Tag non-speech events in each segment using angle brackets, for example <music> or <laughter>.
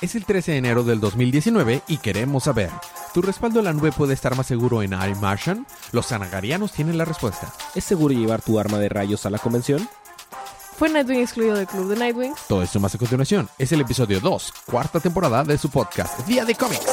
Es el 13 de enero del 2019 y queremos saber, ¿tu respaldo en la nube puede estar más seguro en iMartian? Los sanagarianos tienen la respuesta. ¿Es seguro llevar tu arma de rayos a la convención? ¿Fue Nightwing excluido del club de Nightwings? Todo esto más a continuación. Es el episodio 2, cuarta temporada de su podcast, Día de Cómics.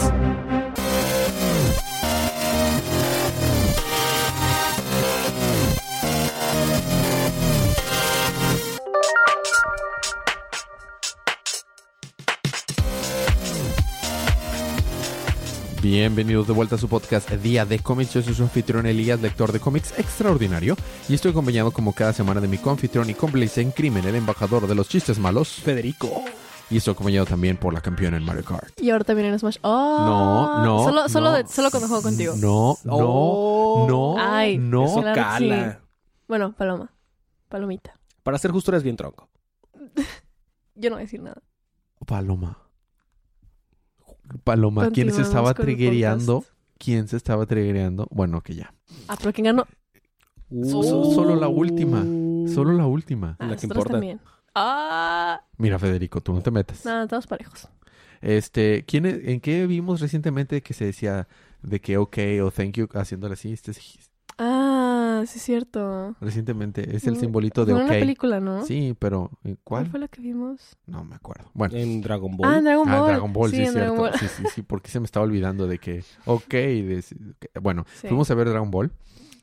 Bienvenidos de vuelta a su podcast Día de Cómics. Yo soy su anfitrión Elías, lector de cómics extraordinario. Y estoy acompañado como cada semana de mi confitrión y cómplice en crimen, el embajador de los chistes malos, Federico. Y estoy acompañado también por la campeona en Mario Kart. Y ahora también en Smash. Oh, No, no, Solo, solo, no. de- solo cuando juego contigo. No, no, Oh. no, Ay, no. Eso cala. Bueno, Paloma. Palomita. Para ser justo, eres bien tronco. <laughs> Yo no voy a decir nada. Paloma. Paloma, ¿quién se estaba triggereando? ¿Quién se estaba triggereando? Bueno, que ya. Ah, pero ¿quién ganó? So- solo la última. Solo la última. Ah, La que importa. también. Ah, Mira, Federico, tú no te metas. nada, estamos parejos. Este, ¿quién es- ¿en qué vimos recientemente que se decía de que ok o thank you haciéndole así? Este es- Ah, sí es cierto. recientemente es el Mm, simbolito de Fue ok. una película, ¿no? Sí, pero ¿en ¿Cuál ¿cuál? fue la que vimos? No me acuerdo. Bueno. En Dragon Ball. Ah, en Dragon Ah, Ball. Dragon Ball, sí, sí, es en cierto. Dragon Ball. Sí, sí, sí, porque se me estaba olvidando de que, ok, de- bueno, Sí. fuimos a ver Dragon Ball.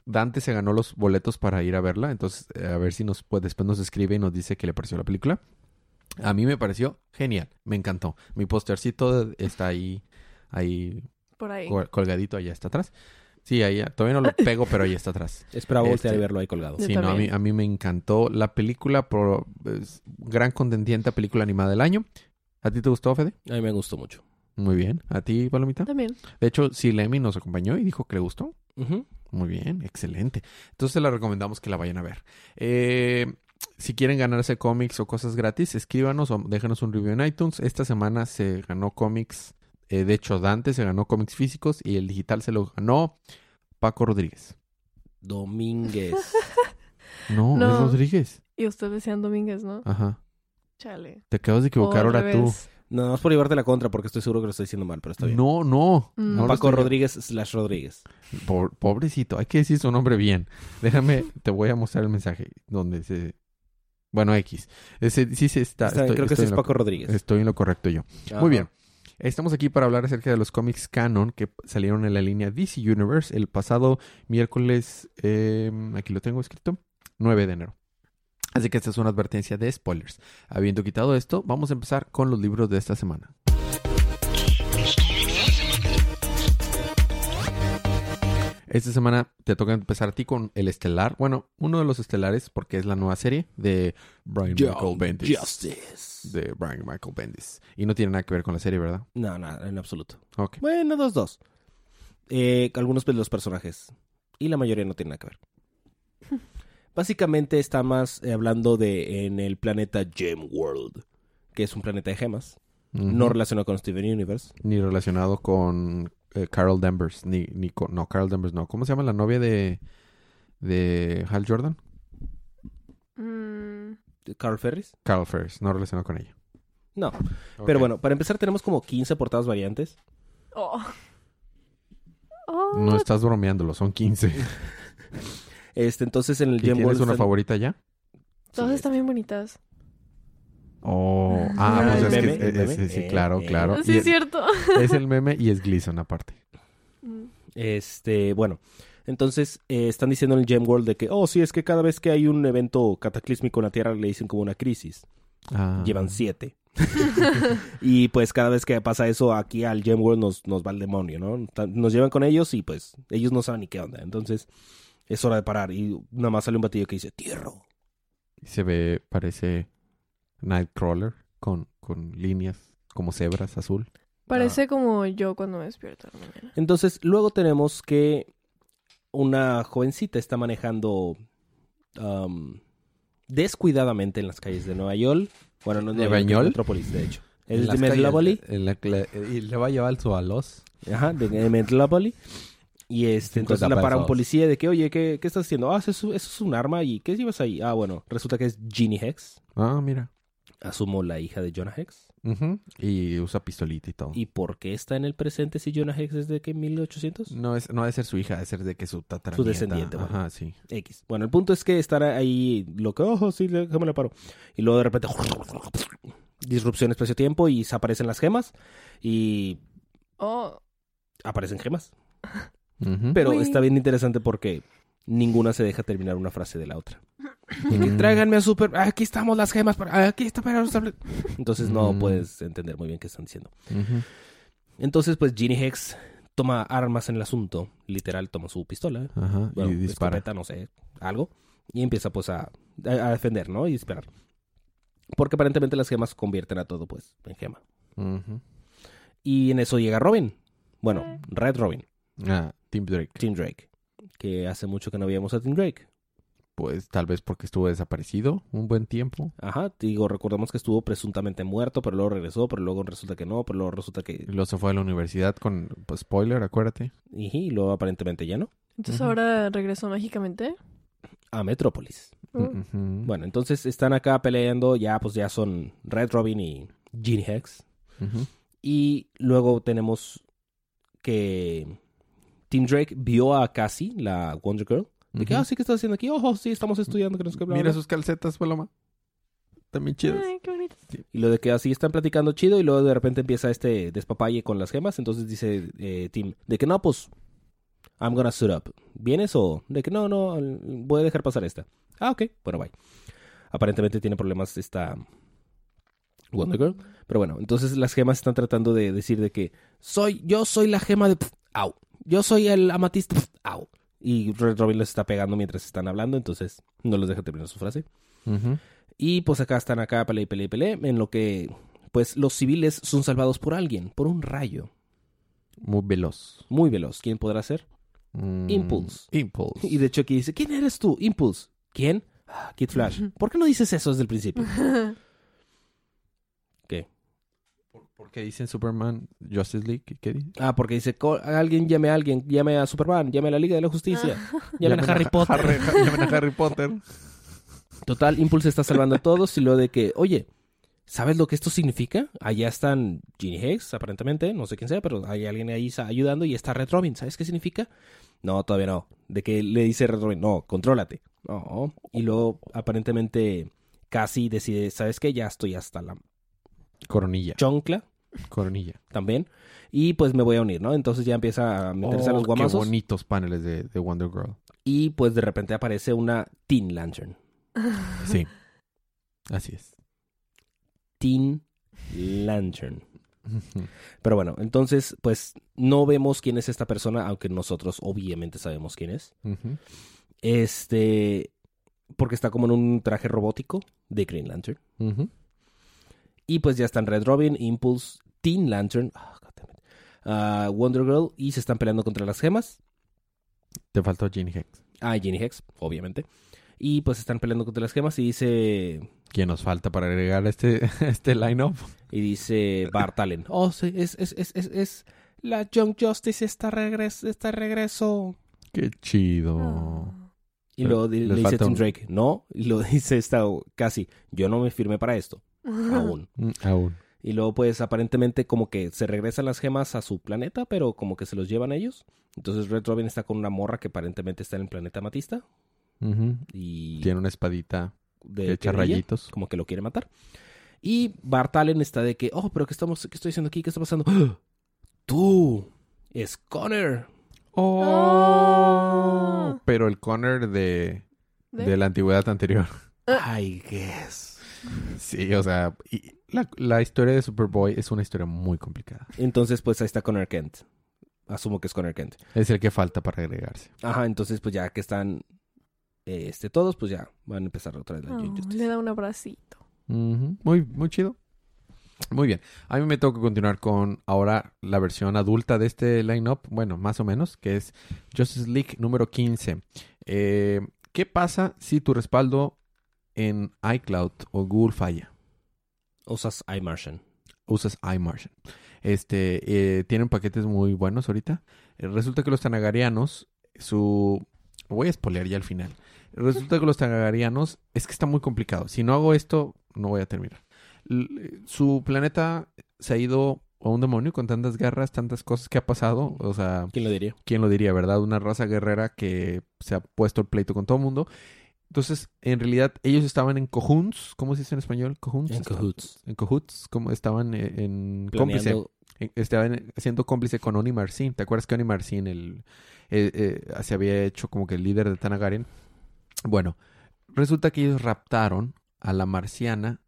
Dante se ganó los boletos para ir a verla, entonces eh, a ver si nos pues, después nos escribe y nos dice qué le pareció la película. A mí me pareció genial, me encantó. Mi postercito está ahí, ahí Por ahí. col- colgadito, allá está atrás. Sí, ahí todavía no lo <laughs> pego, pero ahí está atrás. Esperaba Este- y verlo ahí colgado. Sí, no, a mí, a mí me encantó la película, por, es gran contendiente a película animada del año. ¿A ti te gustó, Fede? A mí me gustó mucho. Muy bien. ¿A ti, Palomita? También. De hecho, Silemi nos acompañó y dijo que le gustó. Muy bien, excelente. Entonces la recomendamos que la vayan a ver. Eh, si quieren ganarse cómics o cosas gratis, escríbanos o déjenos un review en iTunes. Esta semana se ganó cómics. Eh, de hecho, Dante se ganó cómics físicos y el digital se lo ganó Paco Rodríguez. Domínguez. No, <laughs> No. es Rodríguez. Y ustedes decían Domínguez, ¿no? Ajá. Chale. Te acabas de equivocar ahora tú. no, no es por llevarte la contra porque estoy seguro que lo estoy diciendo mal, pero está bien. No, no. Mm. no Paco Rodríguez slash Rodríguez. Po- pobrecito, hay que decir su nombre bien. Déjame, te voy a mostrar el mensaje donde se... Bueno, X. Ese, sí se está... Está bien, estoy- creo que sí es Paco Rodríguez. Estoy en lo correcto yo. Ajá. Muy bien. Estamos aquí para hablar acerca de los cómics canon que salieron en la línea DC Universe el pasado miércoles, eh, aquí lo tengo escrito, 9 de enero. Así que esta es una advertencia de spoilers. Habiendo quitado esto, vamos a empezar con los libros de esta semana. Esta semana te toca empezar a ti con el estelar. Bueno, uno de los estelares, porque es la nueva serie de Brian Michael Bendis. Justice. De Brian Michael Bendis. Y no tiene nada que ver con la serie, ¿verdad? No, nada, en absoluto. Ok. Bueno, dos, dos. Eh, algunos de los personajes. Y la mayoría no tienen nada que ver. <laughs> Básicamente está más eh, hablando de en el planeta Gem World, que es un planeta de gemas, no relacionado con Steven Universe. Ni relacionado con eh, Carol Danvers. Ni, ni con... No, Carol Danvers no. ¿Cómo se llama la novia de... De Hal Jordan? Mm, Carl Ferris. Carol Ferris. No relacionado con ella. No, pero bueno, para empezar tenemos como 15 portadas variantes. Oh. Oh. No estás bromeándolo. Son 15. <laughs> Este, entonces en el ¿Y Gem tienes World una están- favorita ya? Todas Sí, están bien bonitas. Oh, ah, Ah, pues el es que- meme, es- meme. sí, Eh, claro, eh. claro. Sí, es cierto. <laughs> es el meme y es Gleason aparte. Mm. Este, bueno, entonces eh, están diciendo en el Gem World de que, oh, sí, es que cada vez que hay un evento cataclísmico en la Tierra le dicen como una crisis. Ah. Llevan siete. <laughs> y pues cada vez que pasa eso aquí al Gem World nos, nos va el demonio, ¿no? Nos llevan con ellos y pues ellos no saben ni qué onda. Entonces es hora de parar. Y nada más sale un batillo que dice, tierra. Y se ve, parece Nightcrawler con, con líneas como cebras azul. Parece como yo cuando me despierto la mañana. Entonces luego tenemos que una jovencita está manejando um, descuidadamente en las calles de Nueva York. Bueno, no es ¿De Nueva York? Metrópolis, de hecho. Es de Metrópoli. y le va a llevar su alos. Ajá, de, de Metrópoli. Y este, 50 entonces la para un policía de que, oye, ¿qué, qué estás haciendo? Ah, eso, es- eso es un arma. ¿Y qué llevas ahí? Ah, bueno, resulta que es Ginny Hex. Ah, mira. Asumo la hija de Jonah Hex. Y usa pistolita y todo. ¿Y por qué está en el presente si Jonah Hex es de que 1800? No, es, no ha de ser su hija, ha de ser de que su tatara Su descendiente, bueno. Ajá, sí. X. Bueno, el punto es que están ahí lo que, ojo, sí, déjame la paro. Y luego de repente, disrupción espacio-tiempo y se aparecen las gemas y Oh. aparecen gemas. Pero Uy. está bien interesante porque ninguna se deja terminar una frase de la otra. <laughs> Tráiganme a Super. Aquí estamos las gemas. para- Aquí está para los tablet-". Entonces no Mm. puedes entender muy bien qué están diciendo. Entonces, pues Ginny Hex toma armas en el asunto. Literal, toma su pistola. Ajá. Bueno, y dispara. escopeta, no sé, algo. Y empieza pues a, defender, ¿no? Y disparar. Porque aparentemente las gemas convierten a todo, pues, en gema. Y en eso llega Robin. Bueno, Red Robin, Ah, Tim Drake. Tim Drake. Que hace mucho que no veíamos a Tim Drake. Pues tal vez porque estuvo desaparecido un buen tiempo. Ajá, digo, recordamos que estuvo presuntamente muerto, pero luego regresó, pero luego resulta que no, pero luego resulta que... Y luego se fue a la universidad con pues, spoiler, acuérdate. Y luego aparentemente ya no. Entonces ahora regresó mágicamente. A Metrópolis. Oh. Ujú. Bueno, entonces están acá peleando, ya pues ya son Red Robin y Ginny Hex. Y luego tenemos que Tim Drake vio a Cassie, la Wonder Girl. De que, ah, sí, ¿qué estás haciendo aquí? Oh, sí, estamos estudiando. Que no sé qué, bla, Mira bla". sus calcetas, Paloma. También chidas. Ay, qué bonito. Y lo de que así están platicando chido y luego de repente empieza este despapalle con las gemas. Entonces dice eh, Tim, de que no, pues, I'm gonna suit up. ¿Vienes o...? De que no, no, voy a dejar pasar esta. Ah, ok. Bueno, bye. Aparentemente tiene problemas esta Wonder Girl. Pero bueno, entonces las gemas están tratando de decir de que soy, yo soy la gema de... Au. Yo soy el amatista. Au. Y Red Robin les está pegando mientras están hablando, entonces no los deja terminar su frase. Y pues acá están acá, pele, pele, pele, en lo que pues los civiles son salvados por alguien, por un rayo. Muy veloz. Muy veloz. ¿Quién podrá ser? Mm, Impulse. Impulse. Y de hecho aquí dice, ¿quién eres tú? Impulse. ¿Quién? Ah, Kid Flash. ¿Por qué no dices eso desde el principio? <laughs> ¿Qué? ¿Por, por qué dicen Superman Justice League? ¿Qué, qué dice? Ah, porque dice, "Co- alguien llame a alguien, llame a Superman, llame a la Liga de la Justicia, llame a Harry Potter. Harry, <laughs> llamen a Harry Potter. Total, Impulse está salvando a todos y lo de que, oye, ¿sabes lo que esto significa? Allá están Ginny Hex, aparentemente, no sé quién sea, pero hay alguien ahí ayudando y está Red Robin. ¿Sabes qué significa? No, todavía no. De que le dice Red Robin, no, contrólate. No. Y luego, aparentemente, casi decide, ¿sabes qué? Ya estoy hasta la Coronilla. choncla Coronilla. también. Y pues me voy a unir, ¿no? Entonces ya empieza a meterse a Oh, los Qué guamazos. bonitos paneles de, de Wonder Girl. Y pues de repente aparece una Teen Lantern. <laughs> Sí. Así es. Teen Lantern. Pero bueno, entonces, pues no vemos quién es esta persona, aunque nosotros obviamente sabemos quién es. Este, porque está como en un traje robótico de Green Lantern. Y pues ya están Red Robin, Impulse, Teen Lantern, ah, ah, Wonder Girl y se están peleando contra las gemas. Te faltó Ginny Hex. Ah, Ginny Hex, obviamente. Y pues están peleando contra las gemas y dice ¿Quién nos falta para agregar este, <laughs> este line-up? y dice Bart Allen, oh, sí, es, es, es, es, es la Young Justice está regreso, está regreso. Qué chido. Oh. Y luego le dice Tim Drake, no. Y lo <laughs> dice esta casi, yo no me firmé para esto, <laughs> aún. Mm, Aún. Y luego pues aparentemente como que se regresan las gemas a su planeta, pero como que se los llevan ellos. Entonces Red Robin está con una morra que aparentemente está en el planeta Matista. Y Tiene una espadita de que echa que brilla, rayitos. como que lo quiere matar. Y Bart Allen está de que, oh, pero ¿qué, estamos, qué estoy haciendo aquí? ¿Qué está pasando? ¡Ah! <gasps> Tú, es Connor. Oh. Pero el Connor de, ¿De? de la antigüedad anterior. I guess. Sí, o sea, y la, la historia de Superboy es una historia muy complicada. Entonces pues ahí está Connor Kent. Asumo que es Connor Kent. Es el que falta para agregarse. Ajá, entonces pues ya que están eh, este, todos, pues ya van a empezar otra vez la Oh, le da un abracito. Muy, muy chido. Muy bien. A mí me toca continuar con ahora la versión adulta de este line-up. Bueno, más o menos, que es Justice League número 15. Eh, ¿Qué pasa si tu respaldo en iCloud o Google falla? Usas iMartian. Usas iMartian. Este, eh, tienen paquetes muy buenos ahorita. Eh, resulta que los tanagarianos, su... Voy a spoilear ya al final. Resulta que los tanagarianos es que está muy complicado. Si no hago esto, no voy a terminar. L- su planeta se ha ido a un demonio con tantas guerras, tantas cosas que ha pasado. O sea, ¿Quién lo diría? ¿quién lo diría, verdad? Una raza guerrera que se ha puesto el pleito con todo el mundo. Entonces, en realidad, ellos estaban en cojuns. ¿Cómo se dice en español? Cojuns. En cahoots. En cahoots. Como estaban eh, en cómplice. Estaban siendo cómplice con Oni Marcin. ¿Te acuerdas que Oni Marcin el, eh, eh, se había hecho como que el líder de Tanagarian? Bueno, resulta que ellos raptaron a la marciana,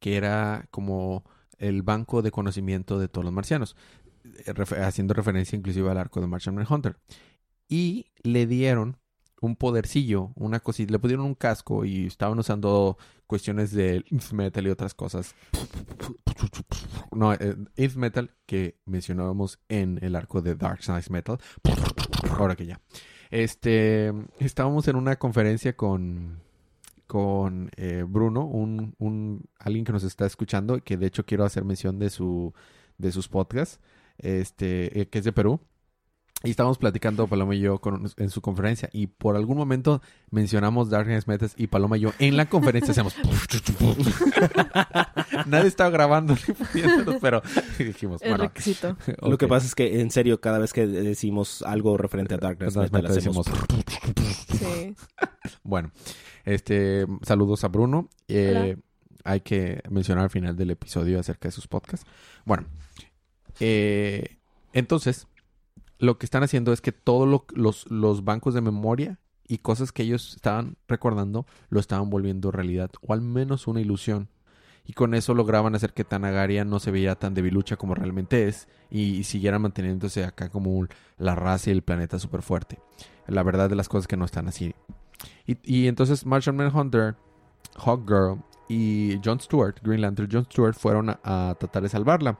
que era como el banco de conocimiento de todos los marcianos, eh, haciendo referencia inclusive al arco de Martian Manhunter. Y le dieron un podercillo, una cosita, le pusieron un casco y estaban usando cuestiones de Inf Metal y otras cosas. No, eh, Inf Metal que mencionábamos en el arco de Dark Side Metal. Ahora que ya. Este, estábamos en una conferencia con con eh, Bruno, un, un alguien que nos está escuchando que de hecho quiero hacer mención de su de sus podcasts, este, eh, que es de Perú. Y estábamos platicando Paloma y yo con- en su conferencia y por algún momento mencionamos Darkness Metas y Paloma y yo en la conferencia hacemos <laughs> Nadie estaba grabando ni pudiéndonos, pero dijimos, El bueno, requisito. <laughs> Lo que pasa es que, en serio, cada vez que decimos algo referente a Darkness Darkness Metal, hacemos... Sí. <laughs> Bueno, este, saludos a Bruno. Eh, hay que mencionar al final del episodio acerca de sus podcasts. Bueno, eh, entonces, lo que están haciendo es que todos lo- los, bancos de memoria y cosas que ellos estaban recordando lo estaban volviendo realidad, o al menos una ilusión. Y con eso lograban hacer que Tanagaria no se veía tan debilucha como realmente es y, y siguiera manteniéndose acá como la raza y el planeta súper fuerte. La verdad de las cosas que no están así. Y, entonces Martian Manhunter, Hawkgirl y Jon Stewart, Green Lantern Jon Stewart, fueron a tratar de salvarla.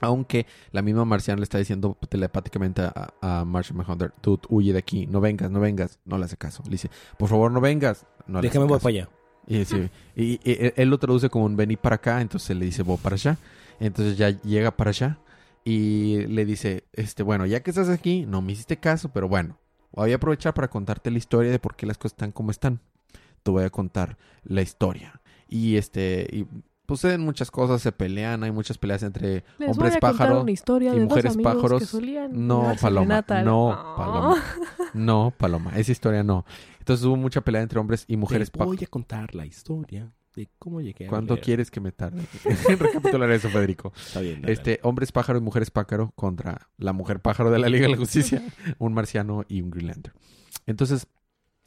Aunque la misma Marciana le está diciendo telepáticamente a, a Martian Manhunter, tú huye de aquí, no vengas, no vengas. No le hace caso. Le dice, por favor, no vengas. No le hace Déjame voy para allá. Y, sí, y él lo traduce como un vení para acá, entonces le dice, voy para allá. Entonces ya llega para allá y le dice, este, bueno, ya que estás aquí, no me hiciste caso, pero bueno, voy a aprovechar para contarte la historia de por qué las cosas están como están. Te voy a contar la historia. Y este, y suceden muchas cosas, se pelean, hay muchas peleas entre Les hombres voy a contar pájaro. una historia y mujeres pájaros. No, Paloma, no, Oh. Paloma. No, Paloma, esa historia no. Entonces hubo mucha pelea entre hombres y mujeres Te pájaro. voy a contar la historia de cómo llegué a ¿Cuándo leer. quieres que me tarde? <laughs> Recapitular eso, Federico. Está bien. dale, Este, hombres pájaro y mujeres pájaro contra la mujer pájaro de la Liga de la Justicia, <laughs> un marciano y un Green Lantern. Entonces,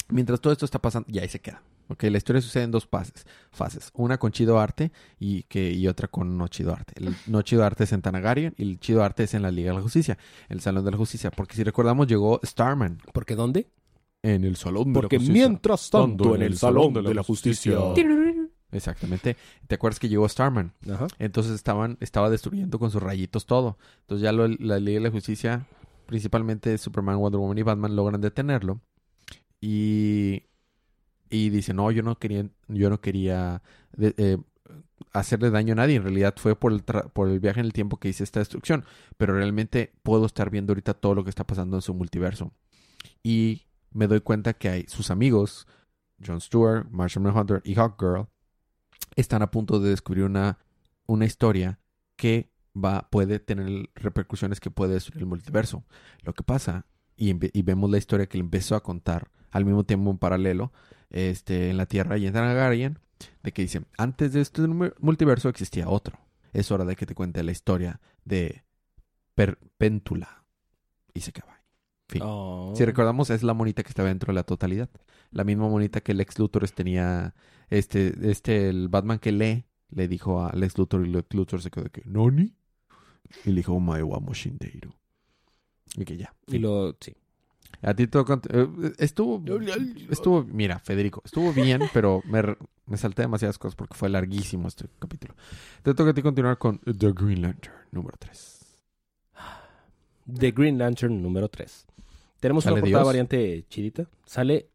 mientras todo esto está pasando, ya ahí se queda. Ok, la historia sucede en dos fases. fases. Una con Chido Arte y, que, y otra con No Chido Arte. El No Chido Arte es en Tanagarian y el Chido Arte es en la Liga de la Justicia, el Salón de la Justicia. Porque si recordamos, llegó Starman. ¿Por qué dónde? en el Salón de Porque la Justicia. mientras tanto, en el Salón de la Justicia... Exactamente. ¿Te acuerdas que llegó Starman? Ajá. Entonces estaban, estaba destruyendo con sus rayitos todo. Entonces ya lo- la Liga de la Justicia, principalmente Superman, Wonder Woman y Batman, logran detenerlo. Y, y dice, no, yo no quería, yo no quería de- eh, hacerle daño a nadie. En realidad fue por el, por el viaje en el tiempo que hice esta destrucción. Pero realmente puedo estar viendo ahorita todo lo que está pasando en su multiverso. Y me doy cuenta que hay sus amigos, Jon Stewart, Martian Manhunter y Hawkgirl, están a punto de descubrir una, una historia que va, puede tener repercusiones que puede destruir el multiverso. Lo que pasa, y, y vemos la historia que le empezó a contar al mismo tiempo en paralelo, este, en la Tierra y en Targaryen, de que dice, antes de este mu- multiverso existía otro. Es hora de que te cuente la historia de Perpéntula. Y se acaba ahí. Fin. Oh. Si recordamos, es la monita que estaba dentro de la totalidad. La misma monita que el ex Luthor tenía. Este, este, el Batman que lee, le dijo a Lex Luthor y Lex Luthor se quedó de que, ¿Noni? Y le dijo, Omae wa Moshindeiro. Y que ya. Y lo... Sí. A ti te tocó- eh, estuvo, estuvo, mira, Federico, estuvo bien, <laughs> pero me, me salté demasiadas cosas porque fue larguísimo este capítulo. Te toca a ti continuar con The Green Lantern número 3. The Green Lantern número 3. Tenemos una ¿Sale portada Dios? variante chidita. Sale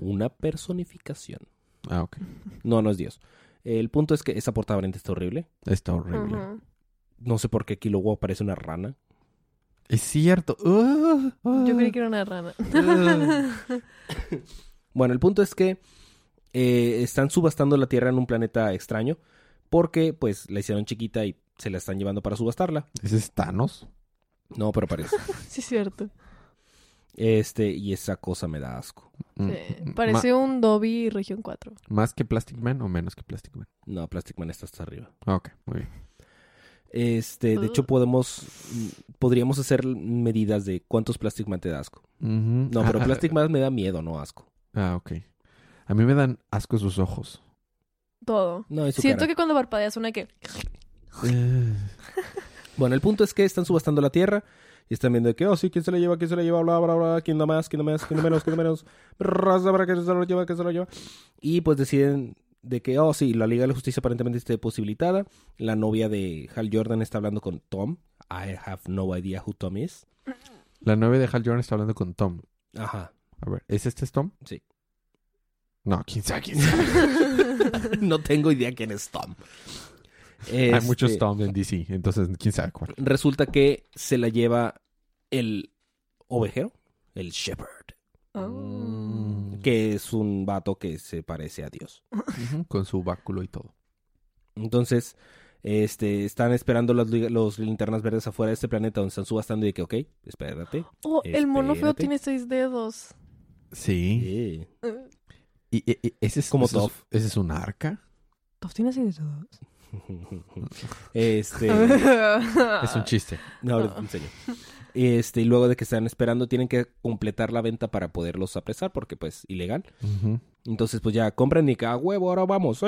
una personificación. Ah, ok. No, no es Dios. El punto es que esa portada variante está horrible. Está horrible. No sé por qué aquí luego aparece una rana. Es cierto. Uh, uh. Yo creí que era una rana. <laughs> Bueno, el punto es que eh, están subastando la Tierra en un planeta extraño porque pues la hicieron chiquita y se la están llevando para subastarla. ¿Ese es Thanos? No, pero parece. <laughs> Sí, es cierto. Este, y esa cosa me da asco. Mm, Sí. mm, Parece un Dobby Región 4. ma- ¿Más que Plastic Man o menos que Plastic Man? No, Plastic Man está hasta arriba. Ah, Ok, muy bien. Este, de hecho podemos, podríamos hacer medidas de cuántos Plastic Man te da asco. Ujú. No, pero Ah, Plastic Man me da miedo, no asco. Ah, ok. A mí me dan asco sus ojos. Todo. No, es su Siento cara. que cuando parpadeas suena que... Eh, Bueno, el punto es que están subastando la tierra y están viendo que, oh, sí, ¿quién se la lleva? ¿Quién se la lleva? Bla, bla, bla, ¿quién da más? ¿Quién da más? ¿Quién da menos? ¿Quién da menos? Que <laughs> se lo lleva? ¿Quién se lo lleva? Y pues deciden de que, oh, sí, la Liga de la Justicia aparentemente esté posibilitada. La novia de Hal Jordan está hablando con Tom. I have no idea who Tom is. La novia de Hal Jordan está hablando con Tom. Ajá. A ver, ¿es este es Tom? Sí. No, quién sabe, quién <laughs> sabe. <laughs> no tengo idea quién es Tom. Hay Este, muchos Tom en DC, entonces quién sabe cuál. Resulta que se la lleva el ovejero, el Shepherd, Oh. Mm. que es un vato que se parece a Dios. Con su báculo y todo. Entonces, este, están esperando los, los linternas verdes afuera de este planeta donde están subastando y de que, ok, espérate. Oh, el mono feo tiene seis dedos. Sí. ¿Y, y- y ese es Como ese es- Toph. ¿Ese es un arca? ¿Toph tiene seis dedos? <laughs> este, <laughs> Es un chiste. no, ahorita te enseño. <laughs> Este, y luego de que están esperando, tienen que completar la venta para poderlos apresar, porque pues, ilegal. Entonces, pues ya compran y que a huevo, ahora vamos.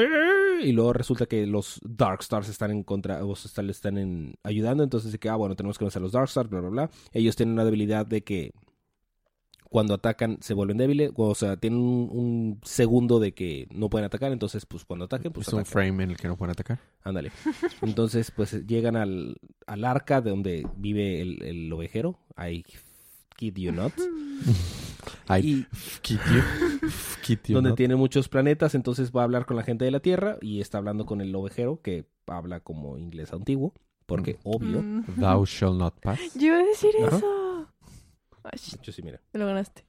Y luego resulta que los Dark Stars están en contra, o sea, le están en, ayudando. Entonces, de que, ah, bueno, tenemos que vencer a los Dark Stars, bla, bla, bla. Ellos tienen una debilidad de que cuando atacan se vuelven débiles. O sea, tienen un, un segundo de que no pueden atacar. Entonces, pues cuando ataquen, pues es un frame en el que no pueden atacar. Ándale. <laughs> Entonces, pues llegan al, al arca de donde vive el, el ovejero. I kid you not. <laughs> Ay, Y kid you. Kid you, donde tiene muchos planetas, entonces va a hablar con la gente de la Tierra y está hablando con el ovejero que habla como inglés antiguo, porque obvio. Mm. Thou shall not pass. Yo iba a decir eso. Yo sí, mira. me lo ganaste.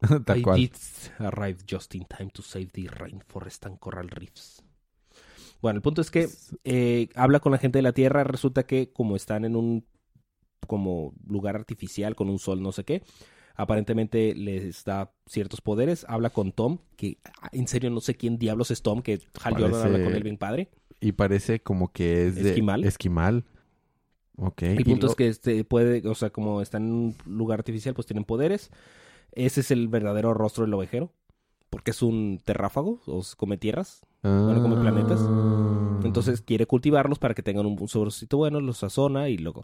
<laughs> Tal I cual. did arrive just in time to save the rainforest and coral reefs. Bueno, el punto es que eh, habla con la gente de la Tierra, resulta que como están en un como lugar artificial con un sol no sé qué, aparentemente les da ciertos poderes, habla con Tom, que ah, en serio no sé quién diablos es Tom, que Hal Jordan habla con él bien padre. Y parece como que es de... Esquimal. Esquimal. Ok. El punto lo- es que este puede, o sea, como está en un lugar artificial, pues tienen poderes. Ese es el verdadero rostro del ovejero. Porque es un terráfago, o come tierras. bueno, come planetas. Ah. Entonces quiere cultivarlos para que tengan un, un saborcito bueno, los sazona y luego.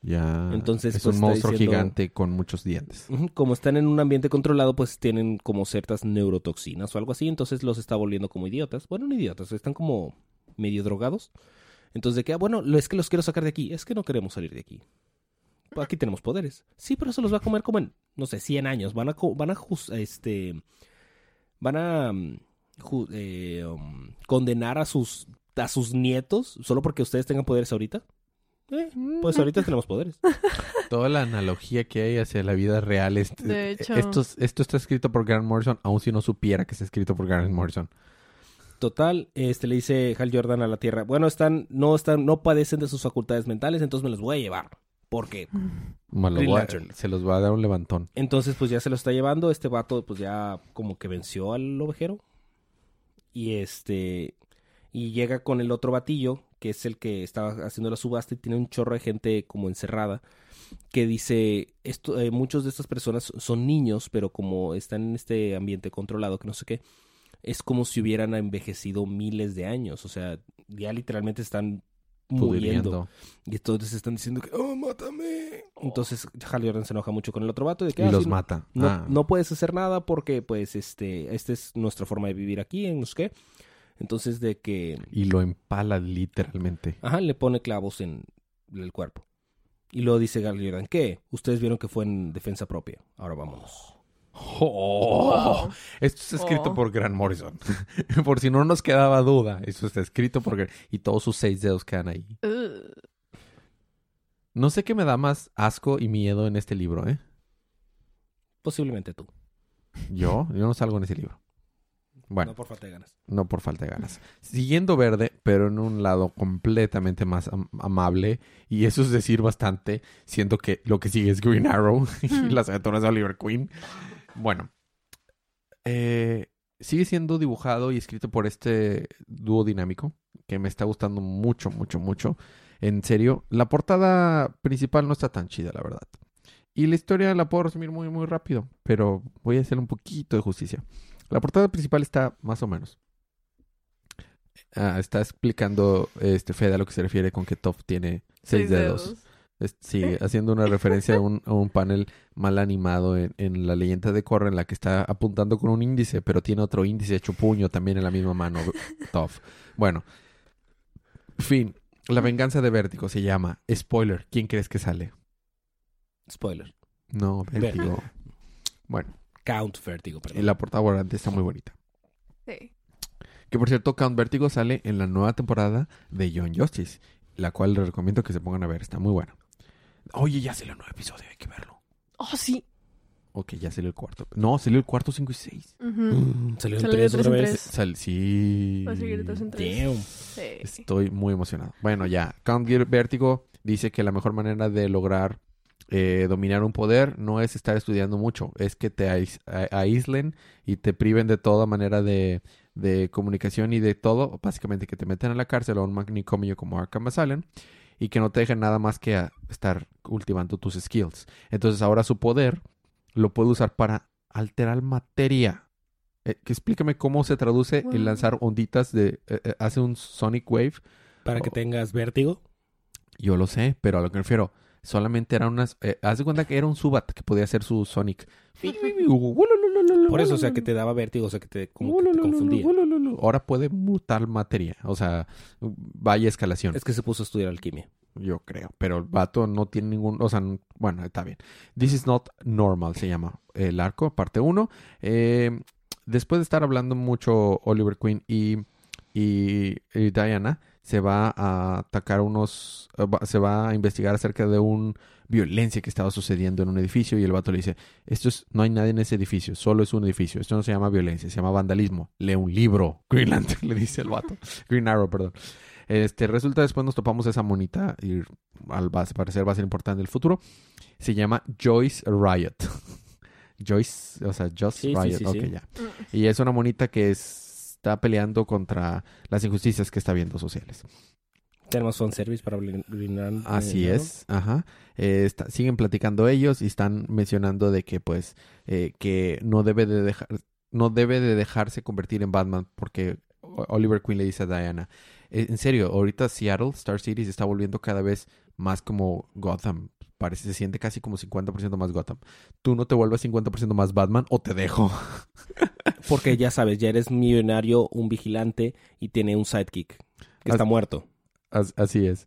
Ya. Entonces, es pues, un monstruo diciendo- gigante con muchos dientes. Como están en un ambiente controlado, pues tienen como ciertas neurotoxinas o algo así. Entonces los está volviendo como idiotas. Bueno, no idiotas, están como medio drogados. Entonces, de que, ah, bueno, lo- es que los quiero sacar de aquí. Es que no queremos salir de aquí. Aquí tenemos poderes. Sí, pero se los va a comer como en, no sé, 100 años. Van a, van a, jus- este, van a mm, ju- eh, um, condenar a sus, a sus nietos solo porque ustedes tengan poderes ahorita. Eh, pues ahorita <laughs> tenemos poderes. Toda la analogía que hay hacia la vida real. Este, De hecho. Esto, esto está escrito por Grant Morrison, aun si no supiera que está escrito por Grant Morrison. Total, este le dice Hal Jordan a la Tierra, bueno, están, no están, no padecen de sus facultades mentales, entonces me los voy a llevar. Porque Me lo voy a- se los va a dar un levantón. entonces pues ya se lo está llevando, este vato pues ya como que venció al ovejero. Y este y llega con el otro batillo, que es el que estaba haciendo la subasta y tiene un chorro de gente como encerrada, que dice, esto, eh, muchos de estas personas son niños, pero como están en este ambiente controlado, que no sé qué, es como si hubieran envejecido miles de años, o sea, ya literalmente están muriendo. Y entonces están diciendo que, oh, mátame. Entonces Hal Jordan se enoja mucho con el otro vato de que, Y "Ah, los sí, mata. no, Ah. no puedes hacer nada porque, pues, este, esta es nuestra forma de vivir aquí, en los que. Entonces, de que, Y lo empala literalmente. ajá, le pone clavos en el cuerpo. Y luego dice Hal Jordan, ¿qué? Ustedes vieron que fue en defensa propia. Ahora vámonos. Oh, Wow. Esto está escrito Oh. por Grant Morrison. <laughs> por si no nos quedaba duda. Eso está escrito por Grant. Y todos sus seis dedos quedan ahí. No sé qué me da más asco y miedo en este libro, ¿eh? Posiblemente tú. Yo, yo no salgo en ese libro. Bueno, No por falta de ganas. no por falta de ganas. Siguiendo verde, pero en un lado completamente más am- amable. Y eso es decir bastante, siendo que lo que sigue es Green Arrow <laughs> y las aventuras de Oliver Queen. Bueno, eh, sigue siendo dibujado y escrito por este dúo dinámico que me está gustando mucho, mucho, mucho. En serio, la portada principal no está tan chida, la verdad. Y la historia la puedo resumir muy, muy rápido, pero voy a hacer un poquito de justicia. La portada principal está más o menos. Ah, está explicando este Fede a lo que se refiere con que Toph tiene seis, dedos. Sí, <laughs> haciendo una referencia a un, a un panel mal animado en, en la leyenda de Korra en la que está apuntando con un índice, pero tiene otro índice hecho puño también en la misma mano, <laughs> Toph. Bueno, fin. La venganza de Vértigo se llama Spoiler. ¿Quién crees que sale? Spoiler. No, Vértigo. Bueno, Count Vertigo, perdón. y la portada volante está muy bonita. Sí. Que por cierto, Count Vertigo sale en la nueva temporada de John Justice, la cual les recomiendo que se pongan a ver, está muy buena. Oye, ya salió el nuevo episodio, hay que verlo. Oh, sí. Ok, ya salió el cuarto. No, salió el cuarto 5 y 6. Ujú. Mm, Salió de tres tres otra en vez. tres. Sal sí. Va a seguir tres en tres. Damn. Sí. Estoy muy emocionado. Bueno, ya. Count Vertigo dice que la mejor manera de lograr eh, dominar un poder no es estar estudiando mucho, es que te ais- aíslen y te priven de toda manera de, de comunicación y de todo. Básicamente que te meten a la cárcel o a un manicomio como Arkham Asylum y que no te dejen nada más que a estar cultivando tus skills. Entonces ahora su poder lo puede usar para alterar materia. Eh, que explícame cómo se traduce Wow. el lanzar onditas de... eh, eh, hace un Sonic Wave Para que Oh. tengas vértigo. yo lo sé, pero a lo que me refiero, solamente eran unas. Eh, haz de cuenta que era un Subat que podía hacer su Sonic. Por eso, o sea, que te daba vértigo, o sea, que te, como que te confundía. Ahora puede mutar materia. O sea, vaya escalación. Es que se puso a estudiar alquimia. Yo creo. Pero el vato no tiene ningún. O sea, bueno, está bien. This is not normal se llama el arco, parte 1. después de estar hablando mucho Oliver Queen y, y, y Diana, se va a atacar unos. eh, Se va a investigar acerca de un violencia que estaba sucediendo en un edificio y el vato le dice, esto es, no hay nadie en ese edificio, solo es un edificio, esto no se llama violencia, se llama vandalismo, lee un libro, <laughs> Green Lantern, le dice el vato, Green Arrow, perdón. Este, resulta después nos topamos esa monita y al parecer va a ser importante en el futuro. Se llama Joyce Riot. <laughs> Joyce, o sea, Just Sí, sí, Riot. sí, ok, ya. Y es una monita que es- está peleando contra las injusticias que está viendo sociales. Tenemos fanservice para blin- blindar. Así eh, ¿no? es, ajá. Eh, está- siguen platicando ellos y están mencionando de que pues eh, que no debe de dejar no debe de dejarse convertir en Batman porque Oliver Queen le dice a Diana, "Eh, en serio, ahorita Seattle, Star City se está volviendo cada vez más como Gotham. Parece, se siente casi como 50% más Gotham. Tú no te vuelvas 50% más Batman o te dejo. <laughs> Porque ya sabes, ya eres millonario, un vigilante y tiene un sidekick que As- está muerto. As- así es.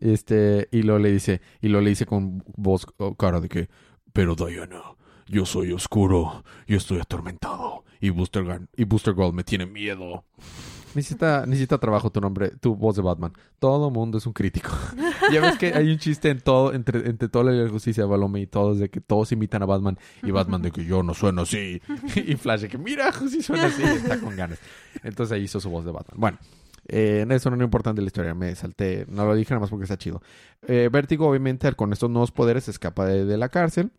Este, y lo le dice, y lo le dice con voz o cara de que, pero Diana, yo soy oscuro, yo estoy atormentado, y Booster Gun- y Booster Gold me tiene miedo. Necesita, necesita trabajo tu nombre, tu voz de Batman. Todo mundo es un crítico. <laughs> ya ves que hay un chiste en todo, entre, entre toda la Liga de justicia, Balome y todos, de que todos imitan a Batman, y Batman de que yo no sueno así, <laughs> y Flash de que mira, sí suena así, está con ganas. Entonces ahí hizo su voz de Batman. Bueno, eh, eso no es importante de la historia, me salté, no lo dije nada más porque está chido. Eh, Vértigo, obviamente, con estos nuevos poderes, escapa de, de la cárcel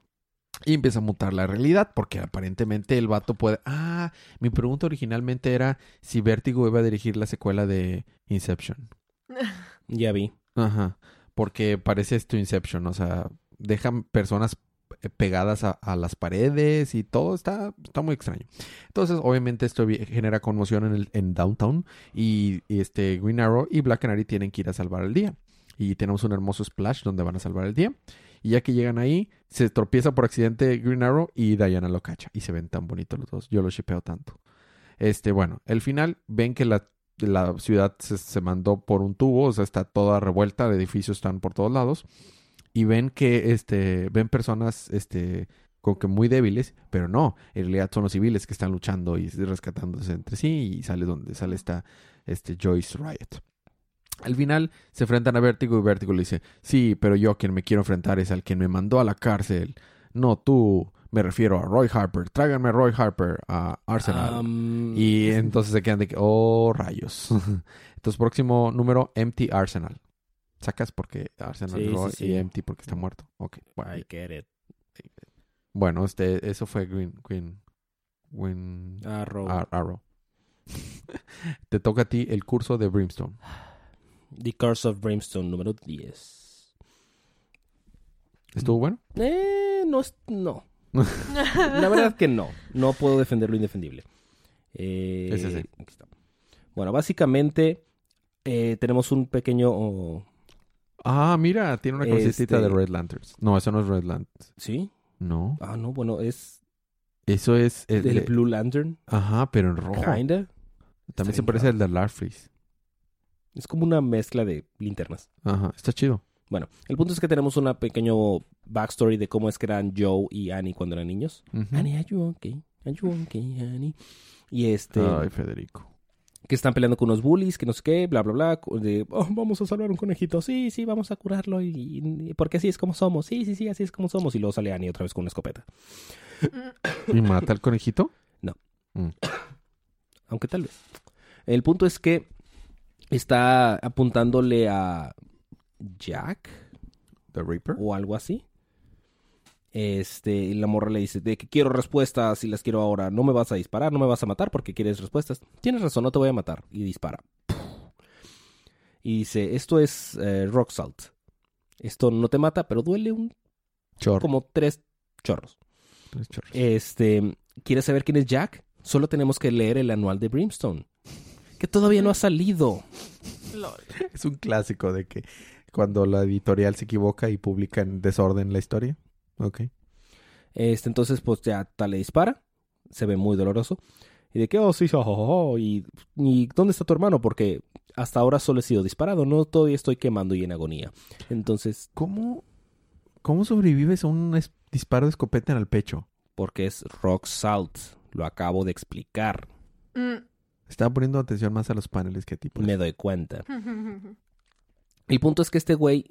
y empieza a mutar la realidad, porque aparentemente el vato puede. Ah, mi pregunta originalmente era si Vértigo iba a dirigir la secuela de Inception. <laughs> Ya vi. Ajá, porque parece esto Inception, o sea, dejan personas eh, pegadas a, a las paredes y todo está, está muy extraño. Entonces, obviamente, esto genera conmoción en, el, en Downtown y, y este Green Arrow y Black Canary tienen que ir a salvar el día. Y tenemos un hermoso splash donde van a salvar el día. Y ya que llegan ahí, se tropieza por accidente Green Arrow y Diana lo cacha. Y se ven tan bonitos los dos. Yo los shipeo tanto. Este, bueno, el final ven que la, la ciudad se, se mandó por un tubo, o sea, está toda revuelta, edificios están por todos lados. Y ven que, este, ven personas, este, como que muy débiles, pero no, en realidad son los civiles que están luchando y rescatándose entre sí y sale donde sale esta, este, Joyce Riot. Al final se enfrentan a Vértigo y Vértigo le dice, sí, pero yo a quien me quiero enfrentar es al quien me mandó a la cárcel. No tú, Me refiero a Roy Harper. Tráiganme a Roy Harper a Arsenal. Y entonces se quedan de que, oh, rayos. <laughs> entonces, próximo número, Empty Arsenal. Sacas porque Arsenal Sí, Roy sí, sí. y Empty porque está muerto. Ok. I get it. Bueno, este, eso fue Green, Green, Green Arrow. Ar- Arrow. <laughs> Te toca a ti el curso de Brimstone. <sighs> <laughs> The Curse of Brimstone, número 10. ¿Estuvo bueno? Eh, no es... No. <laughs> La verdad que no. No puedo defender lo indefendible. Eh, Ese sí. aquí está. Bueno, básicamente eh, tenemos un pequeño... oh, Ah, mira, tiene una cosita Este- de Red Lanterns. No, eso no es Red Lanterns. ¿Sí? No. Ah, no, bueno, es Eso es... el del de- Blue Lantern. Ajá, pero en rojo. Kinda. También se parece al de Larfleeze. Es como una mezcla de linternas. Ajá, está chido. Bueno, el punto es que tenemos una pequeño backstory de cómo es que eran Joe y Annie cuando eran niños. Annie, are you okay? Are you okay, Annie? Y este... Ay, Federico. que están peleando con unos bullies, que no sé qué, bla, bla, bla. De, "Oh, vamos a salvar un conejito. Sí, sí, vamos a curarlo. Y, y- porque así es como somos. Sí, sí, sí, así es como somos. Y luego sale Annie otra vez con una escopeta. ¿Y mata al conejito? Aunque tal vez. El punto es que está apuntándole a Jack ¿The Reaper? o algo así. Este, y la morra le dice de que quiero respuestas y las quiero ahora. No me vas a disparar, no me vas a matar porque quieres respuestas. Tienes razón, no te voy a matar. Y dispara. Y dice, esto es eh, rock salt. Esto no te mata, pero duele un Chorro. como tres chorros. Tres chorros. Este, ¿quieres saber quién es Jack? Solo tenemos que leer el anual de Brimstone. Que todavía no ha salido. Es un clásico de que cuando la editorial se equivoca y publica en desorden la historia. Ok. Este, entonces, pues ya tal le dispara. Se ve muy doloroso. Y de que, oh, sí, oh, oh, oh, y, y ¿dónde está tu hermano? Porque hasta ahora solo he sido disparado, no todavía estoy quemando y en agonía. Entonces, ¿Cómo, cómo sobrevives a un es- disparo de escopeta en el pecho? porque es rock salt, lo acabo de explicar, Mm. Estaba poniendo atención más a los paneles que a ti. por me doy cuenta. <laughs> El punto es que este güey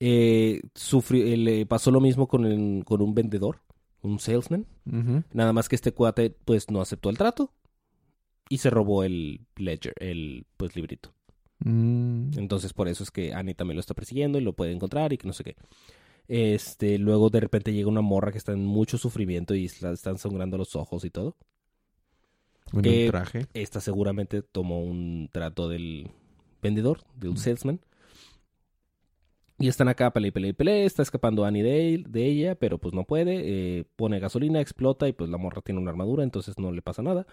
eh, sufrió, eh, le pasó lo mismo con, el- con un vendedor, un salesman. Nada más que este cuate, pues, no aceptó el trato y se robó el ledger, el, pues, librito. Mm. Entonces, por eso es que Annie también lo está persiguiendo y lo puede encontrar y que no sé qué. Este, luego de repente llega una morra que está en mucho sufrimiento y la están sangrando los ojos y todo. En Eh, el traje. Esta seguramente tomó un trato del vendedor, del salesman. Y están acá, pelea pelea pelea. Está escapando Annie de, él- de ella, pero pues no puede. eh, pone gasolina, explota y pues la morra tiene una armadura, entonces no le pasa nada.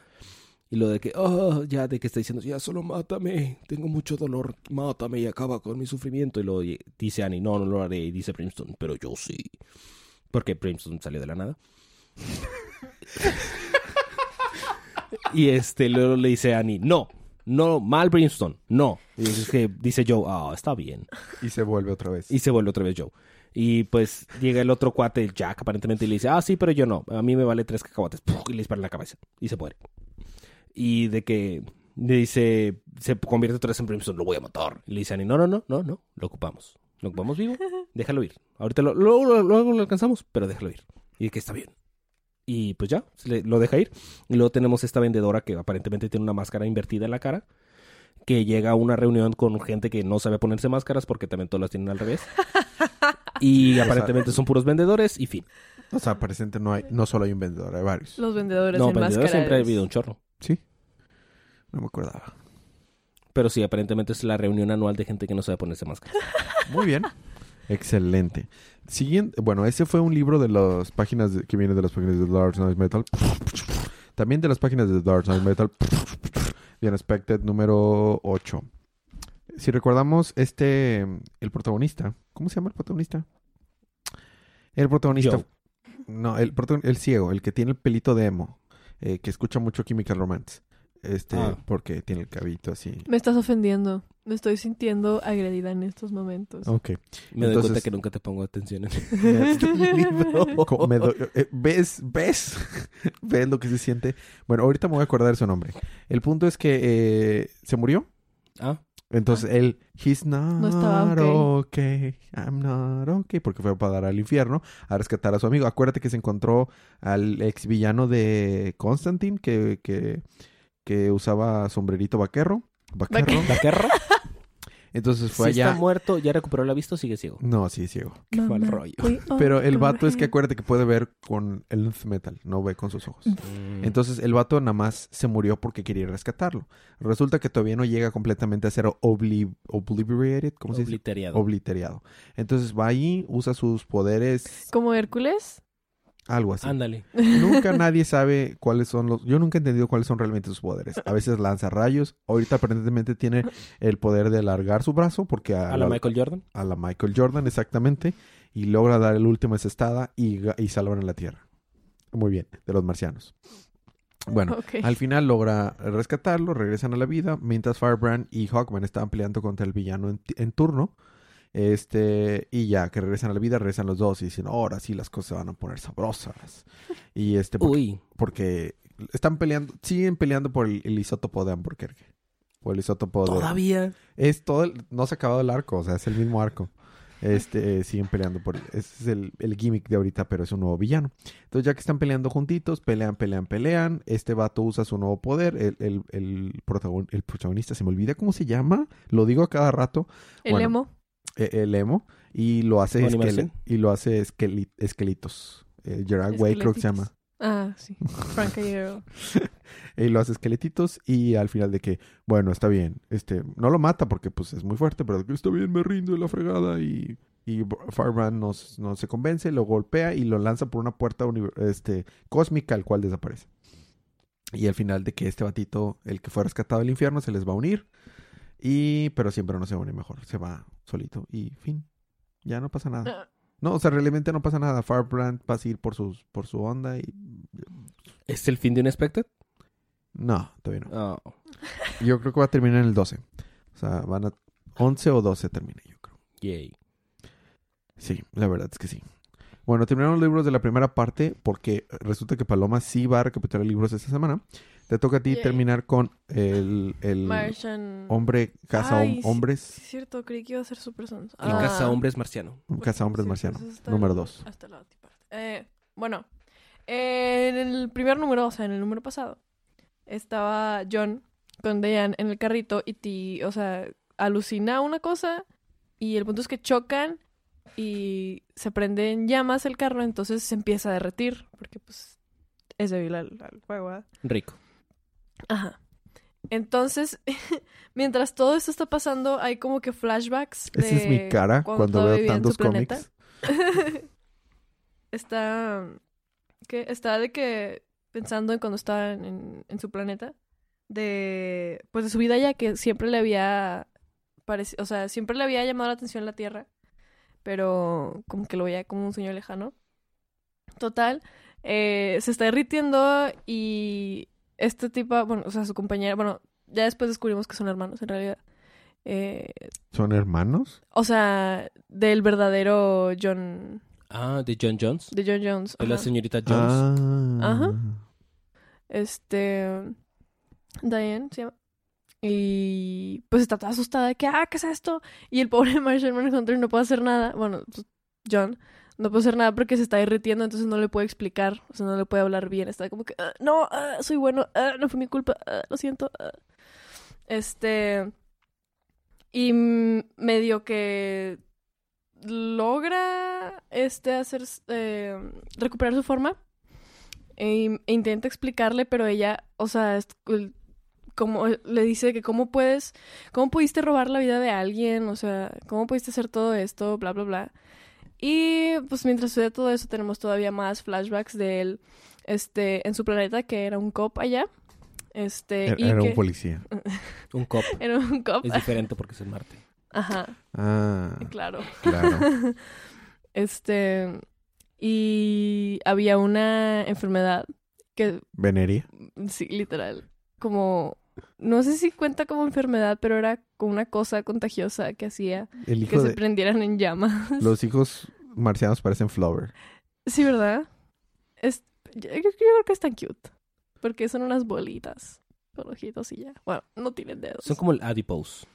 Y lo de que, oh, ya de que está diciendo, ya solo mátame, tengo mucho dolor, mátame y acaba con mi sufrimiento. Y lo dice Annie, no, no lo haré. Y dice Brimstone, pero yo sí. Porque Brimstone salió de la nada. <laughs> y este, luego le dice a Annie, no, no, mal Brimstone, no. Y es que dice Joe, ah, está bien. Y se vuelve otra vez. Y se vuelve otra vez Joe. Y pues llega el otro cuate, el Jack, aparentemente, y le dice, ah, sí, pero yo no. A mí me vale tres cacahuates. ¡Puf! Y le dispara en la cabeza. Y se muere. Y de que le dice, se convierte otra vez en Brimstone, lo voy a matar. Y le dice a Annie, no, no, no, no, no, lo ocupamos. Lo ocupamos vivo, <laughs> déjalo ir. Ahorita lo, luego, luego- luego lo alcanzamos, pero déjalo ir. Y de que está bien. Y pues ya, le- lo deja ir. Y luego tenemos esta vendedora que aparentemente tiene una máscara invertida en la cara. Que llega a una reunión con gente que no sabe ponerse máscaras porque también todas las tienen al revés. <laughs> Y aparentemente son puros vendedores y fin. O sea, presente no hay, no solo hay un vendedor, hay varios. Los vendedores No, en vendedores siempre ha máscaras. habido un chorro. Sí. No me acordaba. Pero sí, aparentemente es la reunión anual de gente que no sabe ponerse máscaras. Muy bien. Excelente. Siguiente, bueno, ese fue un libro de las páginas de- que viene de las páginas de Dark Knight Metal. También de las páginas de Dark Knight Metal. The Unexpected número 8. Si recordamos, este, el protagonista, ¿cómo se llama el protagonista? El protagonista, no, el, el ciego, el que tiene el pelito de emo, eh, que escucha mucho Chemical Romance. Este, Ah. porque tiene el cabito así. Me estás ofendiendo. Me estoy sintiendo agredida en estos momentos. Ok. Me doy Entonces- cuenta que nunca te pongo atención en <laughs> este <laughs> libro. Co- me do- eh, ¿Ves? ¿Ves? <laughs> ¿Ves lo que se siente? Bueno, ahorita me voy a acordar de su nombre. El punto es que eh, se murió Ah, Entonces él, he's not estaba okay, I'm not okay, porque fue para dar al infierno a rescatar a su amigo. Acuérdate que se encontró al ex villano de Constantine que, que, que usaba sombrerito vaquero. Vaquero. ¿Vaquerro? <laughs> Entonces fue Si allá. está muerto, ¿ya recuperó la vista o sigue ciego? No, sí, es ciego. Qué mal rollo. <laughs> Pero el vato es que acuérdate que puede ver con el Nth metal, no ve con sus ojos. Mm. Entonces el vato nada más se murió porque quería rescatarlo. Resulta que todavía no llega completamente a ser obli obliterated, ¿cómo se dice? Obliterado. Obliterado. Entonces va ahí, usa sus poderes, Como Hércules. Algo así. Ándale. Nunca nadie sabe cuáles son los... Yo nunca he entendido cuáles son realmente sus poderes. A veces lanza rayos. Ahorita aparentemente tiene el poder de alargar su brazo porque a, A la Michael Jordan. a la Michael Jordan exactamente y logra dar el último estada y, y salvan a la Tierra. Muy bien, de los marcianos. Bueno, al final logra rescatarlo, regresan a la vida, mientras Firebrand y Hawkman estaban peleando contra el villano en, en turno. Este, y ya que regresan a la vida, regresan los dos y dicen, ahora sí las cosas van a poner sabrosas. Y este, porque, Uy. porque están peleando, siguen peleando por el, el isótopo de Albuquerque. Por el isótopo de... Todavía. Es todo, el- no se ha acabado el arco, o sea, es el mismo arco. Este, eh, siguen peleando por, ese es el, el gimmick de ahorita, pero es un nuevo villano. Entonces, ya que están peleando juntitos, pelean, pelean, pelean, este vato usa su nuevo poder, el, el, el, protagon- el protagonista, se me olvida cómo se llama, lo digo a cada rato, El bueno. emo. Eh, el emo, y lo hace, ¿Tony esquele- Marcel? y lo hace esqueli- esquelitos. Eh, Gerard Way creo que se llama. Ah, sí. <laughs> Frank <laughs> y lo hace esqueletitos y al final de que, bueno, está bien, este, no lo mata porque pues es muy fuerte, pero que está bien, me rindo de la fregada y, y Firebrand no, no se convence, lo golpea y lo lanza por una puerta este, cósmica, al cual desaparece. Y al final de que este batito, el que fue rescatado del infierno, se les va a unir. Y, pero siempre no se une mejor, se va solito y fin. Ya no pasa nada. Ah, No, o sea, realmente no pasa nada. Firebrand va a seguir por, sus, por su onda y... ¿Es el fin de Unexpected? No, todavía no. Oh. <laughs> Yo creo que va a terminar en el 12. O sea, van a... 11 o 12 termina, yo creo. Yay. Sí, la verdad es que sí. Bueno, terminaron los libros de la primera parte porque resulta que Paloma sí va a recapitular libros esta semana. Te toca a ti Yay. terminar con el, el Martian. hombre caza Ay, hom- sí. hombres, Sí, es cierto, creí que iba a ser Super Sons. El Ah, caza hombres marciano. pues, caza hombres sí, marciano, pues, hasta número el- 2. Hasta la última parte. Eh, bueno, en el primer número, o sea, en el número pasado, estaba John con Diane en el carrito y, ti, o sea, alucina una cosa y el punto es que chocan y se prende en llamas el carro, entonces se empieza a derretir porque pues es débil al, al fuego. ¿verdad? Rico. Ajá. Entonces, <laughs> mientras todo esto está pasando, hay como que flashbacks. Esa es mi de cara cuando, todavía veo tantos cómics. <laughs> está. ¿Qué? Está de que. Pensando en cuando estaba en, en su planeta. De. Pues de su vida ya que siempre le había. o sea, siempre le había llamado la atención la Tierra. Pero como que lo veía como un sueño lejano. Total. eh, se está derritiendo y. Este tipo, bueno, o sea, su compañera, bueno, ya después descubrimos que son hermanos en realidad. Eh, ¿Son hermanos? o sea, del verdadero John. Ah, de John Jones. De John Jones. De la señorita Jones. Ah. Ajá. Este. Diane se llama. Y pues está toda asustada de que, ah, ¿qué es esto? Y el pobre <laughs> Martian Manhunter no puede hacer nada. Bueno, pues, John no puede hacer nada porque se está derritiendo, entonces no le puede explicar, o sea, no le puede hablar bien. Está como que, "Ah, no, ah, soy bueno, ah, no fue mi culpa, lo siento. ah". Este. Y medio que logra este hacer eh, recuperar su forma e, e intenta explicarle pero ella o sea como le dice que cómo puedes cómo pudiste robar la vida de alguien o sea cómo pudiste hacer todo esto bla bla bla y pues mientras sucede todo eso tenemos todavía más flashbacks de él este en su planeta que era un cop allá este Era, y era que un policía. <laughs> Un cop. era un cop Es diferente porque es en Marte. ajá Ah, claro claro. <laughs> este. Y había una enfermedad que, Veneria. sí, literal, como. No sé si cuenta como enfermedad, pero era como una cosa contagiosa que hacía El que se prendieran en llamas. Los hijos marcianos parecen Flower. Sí, ¿verdad? Es, yo, yo creo que es tan cute. Porque son unas bolitas con ojitos y ya. Bueno, no tienen dedos. Son como el adipose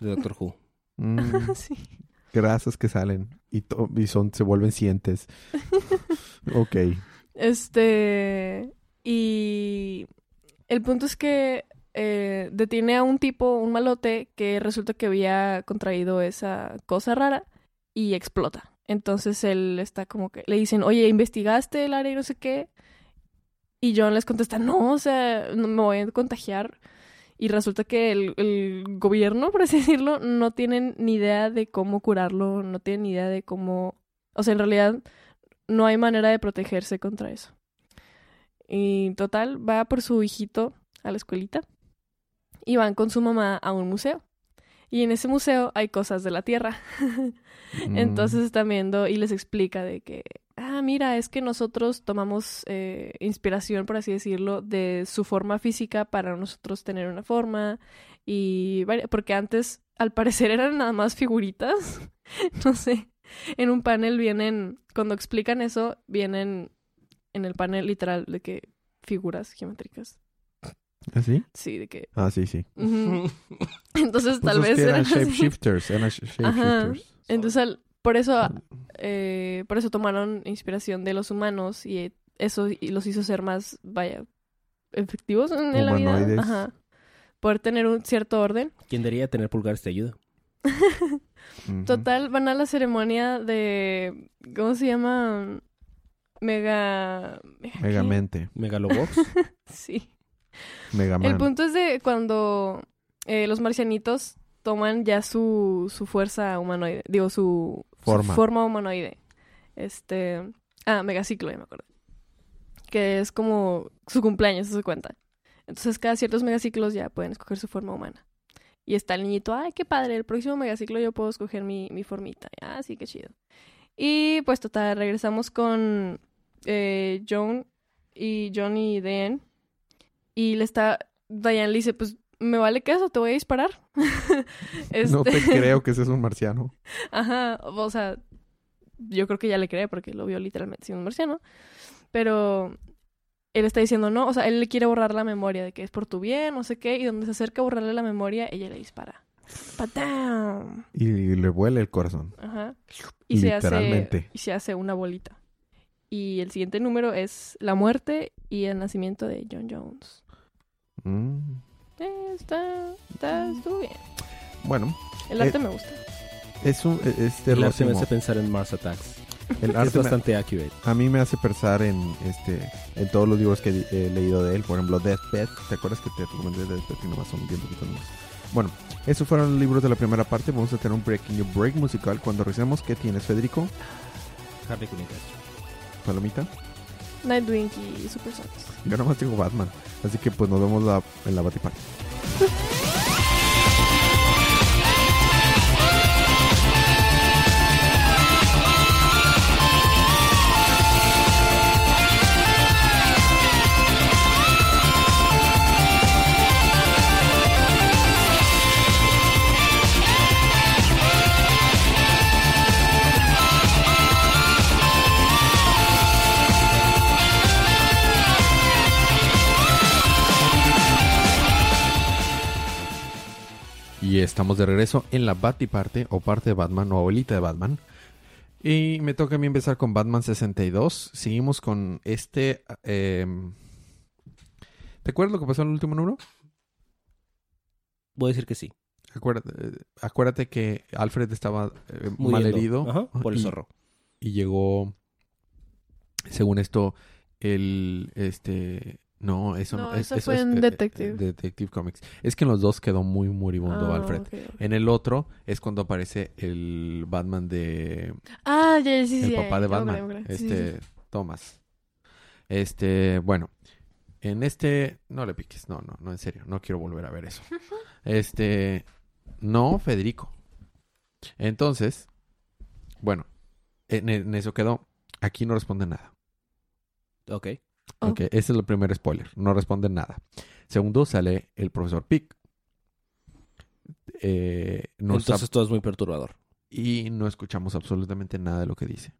de Doctor Who. <laughs> Mm, sí. grasas que salen y, to- y son, se vuelven cientes. <laughs> ok. Este. Y. El punto es que eh, detiene a un tipo, un malote, que resulta que había contraído esa cosa rara y explota. Entonces él está como que. Le dicen, oye, ¿investigaste el área y no sé qué? Y John les contesta, no, o sea, me voy a contagiar. Y resulta que el, el gobierno, por así <laughs> decirlo, no tienen ni idea de cómo curarlo, no tienen ni idea de cómo... O sea, en realidad no hay manera de protegerse contra eso. Y total, va por su hijito a la escuelita y van con su mamá a un museo. Y en ese museo hay cosas de la Tierra. <laughs> Mm, Entonces están viendo y les explica de que, ah, mira, es que nosotros tomamos eh, inspiración, por así decirlo, de su forma física para nosotros tener una forma. Y porque antes, al parecer, <laughs> eran nada más figuritas. <laughs> no sé. En un panel vienen, cuando explican eso, vienen en el panel literal de que figuras geométricas. ¿Ah, sí? Sí, de que. Ah, sí, sí. <laughs> Entonces, Pues tal vez eran eran así. shapeshifters. Eran Ajá. shapeshifters. Entonces, al- por eso eh, por eso tomaron inspiración de los humanos y eso y los hizo ser más, vaya, efectivos en, en la vida. Humanoides. Ajá. Poder tener un cierto orden. ¿Quién diría tener pulgares te ayuda? Total, van a la ceremonia de, ¿cómo se llama? Mega... ¿mega? Megamente. Megalobox. <laughs> Sí. Megaman. El punto es de cuando eh, los marcianitos toman ya su, su fuerza humanoide, digo, su su Forma. forma humanoide. Este, ah, megaciclo, ya me acuerdo. Que es como su cumpleaños, se cuenta. Entonces, cada ciertos megaciclos ya pueden escoger su forma humana. Y está el niñito, ay, qué padre, el próximo megaciclo yo puedo escoger mi, mi formita. Ah, sí, qué chido. Y pues total, regresamos con eh, John y John y Diane. Y le está, Diane le dice, pues me vale que eso, te voy a disparar. <laughs> <laughs> No te Este- creo que seas un <laughs> marciano. Ajá, o sea, yo creo que ya le cree porque lo vio literalmente siendo un marciano. Pero él está diciendo no, o sea, él le quiere borrar la memoria de que es por tu bien, no sé qué, y donde se acerca a borrarle la memoria, ella le dispara. ¡Patam! Y le vuela el corazón. Ajá. Y se hace Literalmente. y se hace una bolita. Y el siguiente número es la muerte y el nacimiento de John Jones. Mm. Eh, está, está, estuvo bien. Bueno, El Eh, arte me gusta. es un es El arte me hace pensar en Mars Attacks. El Es arte me- bastante accurate. a mí me hace pensar en este en todos los libros que he leído de él, por ejemplo Deathbed, ¿te acuerdas que te recomendé Deathbed y nomás son bien poquitos números? Bueno, esos fueron los libros de la primera parte, vamos a tener un pequeño break musical cuando regresemos. ¿Qué tienes, Federico? Harley Castro. Palomita. Nightwing y Super Sons. Yo nomás tengo Batman, así que pues nos vemos la- en la Batiparte. <laughs> estamos de regreso en la Batiparte o parte de Batman o abuelita de Batman. Y me toca a mí empezar con Batman 62. Seguimos con este... eh, ¿Te acuerdas lo que pasó en el último número? Voy a decir que sí. Acuérdate, eh, acuérdate que Alfred estaba eh, mal herido. Ajá, por el y- zorro. y llegó según esto el este no eso no, No, es, eso eso fue es, en Detective. eh, Detective Comics es que en los dos quedó muy moribundo Ah, Alfred en el otro es cuando aparece el Batman de Ah, ya, ya, sí, sí. el papá de Batman. Sí, sí, este Thomas este bueno en este no le piques no no no en serio no quiero volver a ver eso <laughs> este no Federico entonces bueno en, en eso quedó aquí no responde nada Ok. Oh. Ok, ese es el primer spoiler. No responde nada. Segundo, sale el profesor Pick. Eh, no Entonces todo es muy perturbador. y no escuchamos absolutamente nada de lo que dice.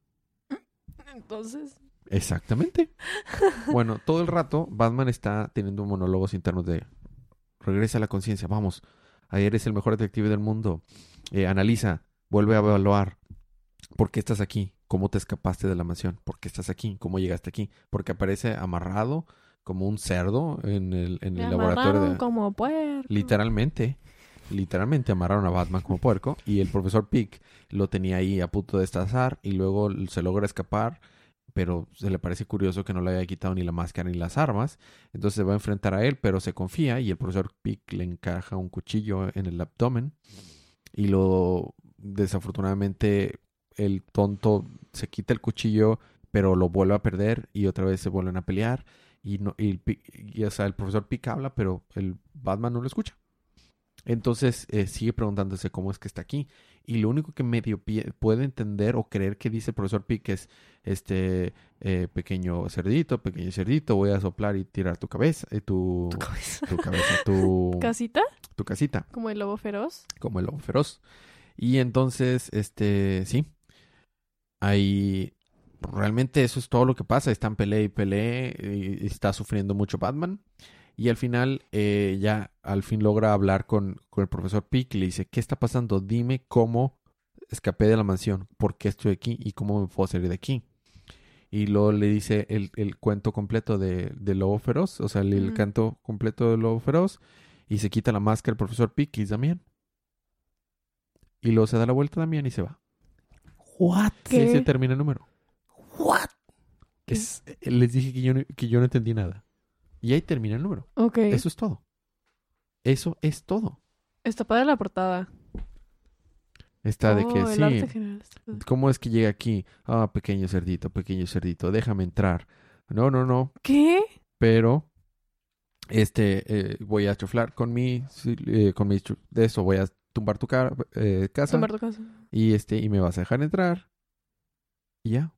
Entonces. Exactamente. <laughs> bueno, todo el rato Batman está teniendo monólogos internos de regresa a la conciencia, vamos, Ayer es el mejor detective del mundo. Eh, analiza, vuelve a evaluar. ¿Por qué estás aquí? ¿Cómo te escapaste de la mansión? ¿Por qué estás aquí? ¿Cómo llegaste aquí? Porque aparece amarrado como un cerdo en el, en el laboratorio de... como puerco. Literalmente, literalmente amarraron a Batman como puerco y el profesor Pick lo tenía ahí a punto de destazar y luego se logra escapar, pero se le parece curioso que no le haya quitado ni la máscara ni las armas, entonces se va a enfrentar a él, pero se confía y el profesor Pick le encaja un cuchillo en el abdomen y lo desafortunadamente el tonto se quita el cuchillo, pero lo vuelve a perder y otra vez se vuelven a pelear y no y, y, o sea, el profesor Pick habla, pero el Batman no lo escucha. Entonces eh, sigue preguntándose cómo es que está aquí. Y lo único que medio puede entender o creer que dice el profesor Pick es, este eh, pequeño cerdito, pequeño cerdito, voy a soplar y tirar tu cabeza, eh, tu, Tu cabeza. tu cabeza, tu, <laughs> ¿Casita? tu casita, Como el lobo feroz. como el lobo feroz. Y entonces, este, sí, ahí realmente eso es todo lo que pasa. Están pelea y pelea y está sufriendo mucho Batman. Y al final, eh, ya al fin logra hablar con, con el profesor Pick y le dice, ¿qué está pasando? Dime cómo escapé de la mansión, por qué estoy aquí y cómo me puedo salir de aquí. Y luego le dice el, el cuento completo de, de Lobo Feroz, o sea, el, canto completo de Lobo Feroz. Y se quita la máscara el profesor Pick y dice, Damián. Y luego se da la vuelta Damián y se va. What? ¿Qué? se termina el número. What? Es- eh, les dije que yo, no, que yo no entendí nada. Y ahí termina el número. Ok. Eso es todo. Eso es todo. Está padre la portada. Está de Oh, que el sí. arte general. ¿Cómo es que llega aquí? Ah, pequeño cerdito, pequeño cerdito, déjame entrar. No, no, no. ¿Qué? Pero este eh, voy a chuflar con mi sí, eh, con mi de eso voy a tumbar tu eh, casa Tumbar tu casa. y este y me vas a dejar entrar. Y ya.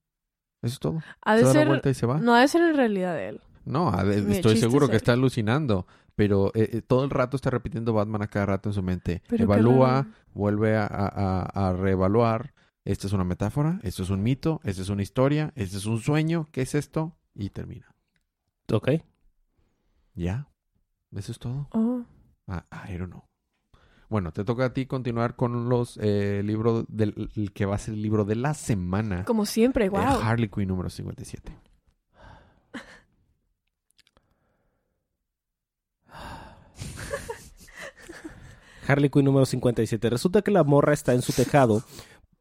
Eso es todo. Ha Se de da la ser... vuelta y se va. No ha de ser en realidad él. No, estoy seguro que está alucinando, pero eh, eh, todo el rato está repitiendo Batman a cada rato en su mente. Pero Evalúa, vuelve a, a- a- a reevaluar. Esta es una metáfora, esto es un mito, esta es una historia, este es un sueño, ¿qué es esto? Y termina. Ok. Ya. Eso es todo. Oh. Ah, I don't know. Bueno, te toca a ti continuar con los eh, libros del el que va a ser el libro de la semana. Como siempre, wow. Harley Quinn número 57. <laughs> Harley Quinn número 57. Resulta que la morra está en su tejado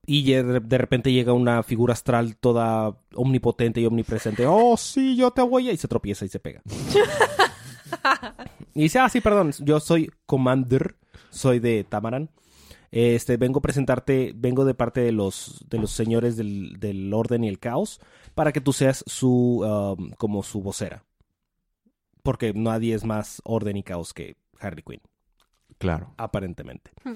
y de de repente llega una figura astral toda omnipotente y omnipresente. Oh, sí, yo te voy a... Y se tropieza y se pega. <laughs> y dice, ah, sí, perdón, yo soy Commander, soy de Tamaran. Este, vengo a presentarte, vengo de parte de los, de los señores del, del orden y el caos para que tú seas su, um, como su vocera. Porque nadie es más orden y caos que Harley Quinn Claro. aparentemente. Hmm.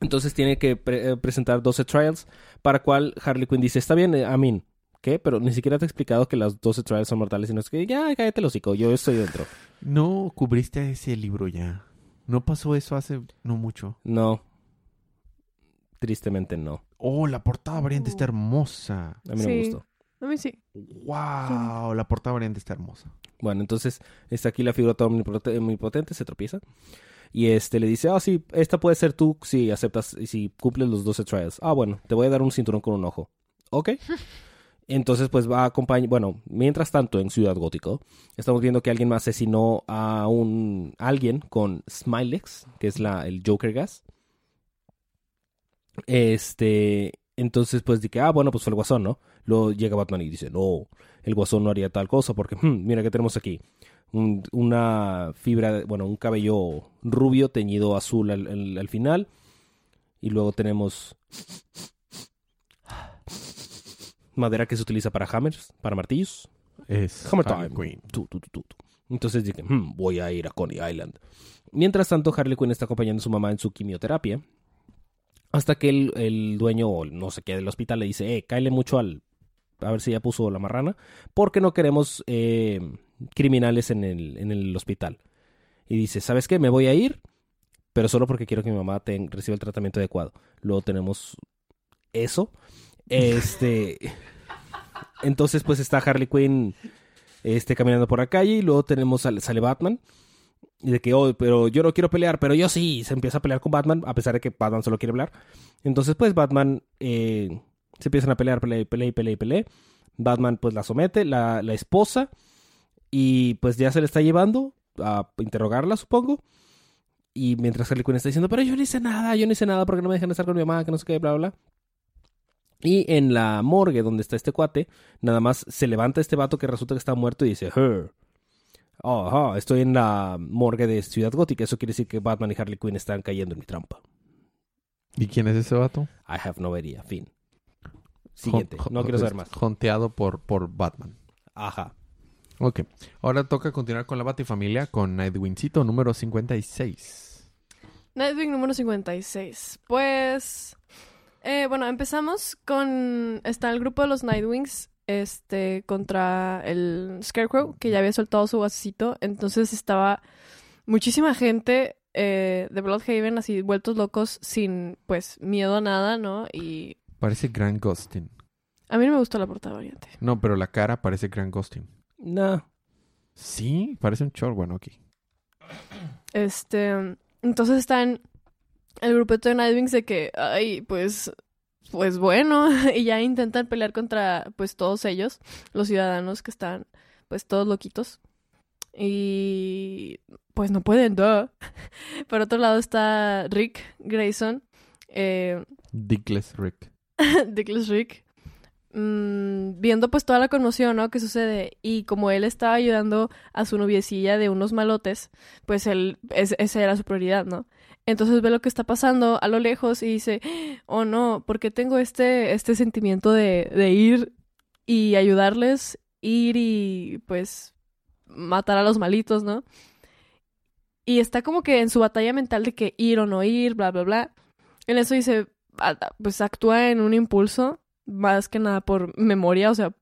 Entonces tiene que pre- eh, presentar 12 trials, para cual Harley Quinn dice, está bien, eh, I mean, ¿qué? Pero ni siquiera te he explicado que las 12 trials son mortales, sino es que ya, cállate el hocico, yo estoy dentro. No cubriste ese libro ya. No pasó eso hace no mucho. No. Tristemente no. Oh, la portada variante está hermosa. A mí no me gustó. A mí sí. Wow, la portada variante está hermosa. Bueno, entonces está aquí la figura toda omnipote- omnipotente, se tropieza. Y este le dice, ah, sí, esta puede ser tú si aceptas y si cumples los 12 trials. Ah, bueno, te voy a dar un cinturón con un ojo. Ok. <laughs> Entonces, pues va a acompañar. Bueno, mientras tanto, en Ciudad Gótico, estamos viendo que alguien más asesinó a un alguien con Smilex, que es la, el Joker Gas. Este. Entonces, pues dije, ah, bueno, pues fue el guasón, ¿no? Luego llega Batman y dice, no, el guasón no haría tal cosa porque, hmm, mira que tenemos aquí. Un- una fibra, bueno, un cabello rubio teñido azul al final. Y luego tenemos madera que se utiliza para hammers, para martillos. Es Hammer time. Entonces dije, "Hmm, voy a ir a Coney Island. Mientras tanto, Harley Quinn está acompañando a su mamá en su quimioterapia. Hasta que el, el dueño, o no sé qué, del hospital le dice, eh, cáele mucho al... A ver si ya puso la marrana. Porque no queremos eh, criminales en el, en el hospital. Y dice, ¿sabes qué? Me voy a ir, pero solo porque quiero que mi mamá reciba el tratamiento adecuado. Luego tenemos eso. Este... Entonces, pues está Harley Quinn este, caminando por la calle y luego tenemos al, sale Batman Y de que, oh, pero yo no quiero pelear, pero yo sí. Se empieza a pelear con Batman, a pesar de que Batman solo quiere hablar. Entonces, pues Batman eh, se empiezan a pelear, pelea, pelea, pelea, pelea. Batman, pues la somete, la, la esposa. Y pues ya se le está llevando a interrogarla, supongo. Y mientras Harley Quinn está diciendo, pero yo no hice nada, yo no hice nada porque no me dejan estar con mi mamá, que no sé qué, bla, bla. Y en la morgue donde está este cuate, nada más se levanta este vato que resulta que está muerto y dice, her. Oh, estoy en la morgue de Ciudad Gótica. Eso quiere decir que Batman y Harley Quinn están cayendo en mi trampa. ¿Y quién es ese vato? I have no idea. Fin. Siguiente. No quiero saber más. Jonteado por, por Batman. Ajá. Ok. Ahora toca continuar con la Batifamilia con Nightwingcito número 56. Nightwing número 56. Pues, eh, bueno, empezamos con... Está el grupo de los Nightwings este, contra el Scarecrow, que ya había soltado su gasecito. Entonces estaba muchísima gente eh, de Bloodhaven así vueltos locos sin, pues, miedo a nada, ¿no? Y Parece Grant Gustin. a mí no me gustó la portada variante. No, pero la cara parece Grant Gustin. No. Sí, parece un chor bueno aquí. Este, entonces están el grupito de Nightwings de que, ay, pues, pues bueno, <laughs> y ya intentan pelear contra, pues, todos ellos, los ciudadanos que están, pues, todos loquitos. Y, pues, no pueden, duh. <laughs> Por otro lado está Rick Grayson, eh, Dickless Rick. <laughs> Dickless Rick, mm, viendo pues toda la conmoción, ¿no? Que sucede. Y como él estaba ayudando a su noviecilla de unos malotes, pues él, es- esa era su prioridad, ¿no? Entonces ve lo que está pasando a lo lejos y dice, oh no, ¿por qué tengo este, este sentimiento de, de ir y ayudarles? Ir y pues matar a los malitos, ¿no? Y está como que en su batalla mental de que ir o no ir, bla, bla, bla. En eso dice, a- pues actúa en un impulso, más que nada por memoria, o sea,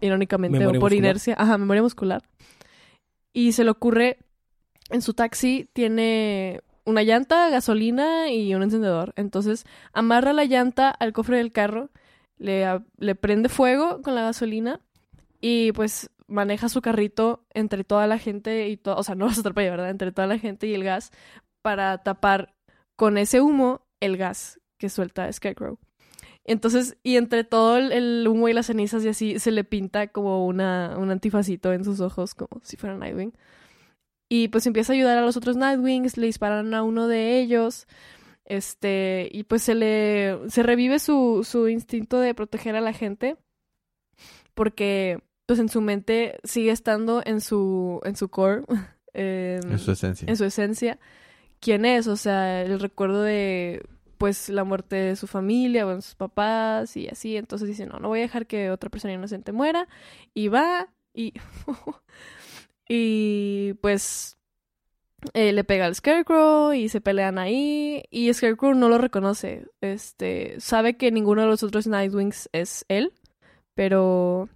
irónicamente, Memoria o por muscular. inercia, ajá, memoria muscular. Y se le ocurre, en su taxi tiene una llanta, gasolina y un encendedor. Entonces, amarra la llanta al cofre del carro, le, le prende fuego con la gasolina y pues maneja su carrito entre toda la gente y todo, o sea, <laughs> no vas a atropellar, ¿verdad? Entre toda la gente y el gas para tapar con ese humo el gas que suelta Scarecrow. Entonces, y entre todo el, el humo y las cenizas y así, se le pinta como una, un antifacito en sus ojos, como si fuera Nightwing. Y pues empieza a ayudar a los otros Nightwings, le disparan a uno de ellos. Este, y pues se le. se revive su, su instinto de proteger a la gente. Porque, pues en su mente sigue estando en su. en su core. <laughs> em, En su esencia. en su esencia quién es, o sea, el recuerdo de pues la muerte de su familia, bueno, sus papás y así, entonces dice, no, no voy a dejar que otra persona inocente muera y va y <laughs> y pues eh, le pega al Scarecrow y se pelean ahí y Scarecrow no lo reconoce, este, sabe que ninguno de los otros Nightwings es él, pero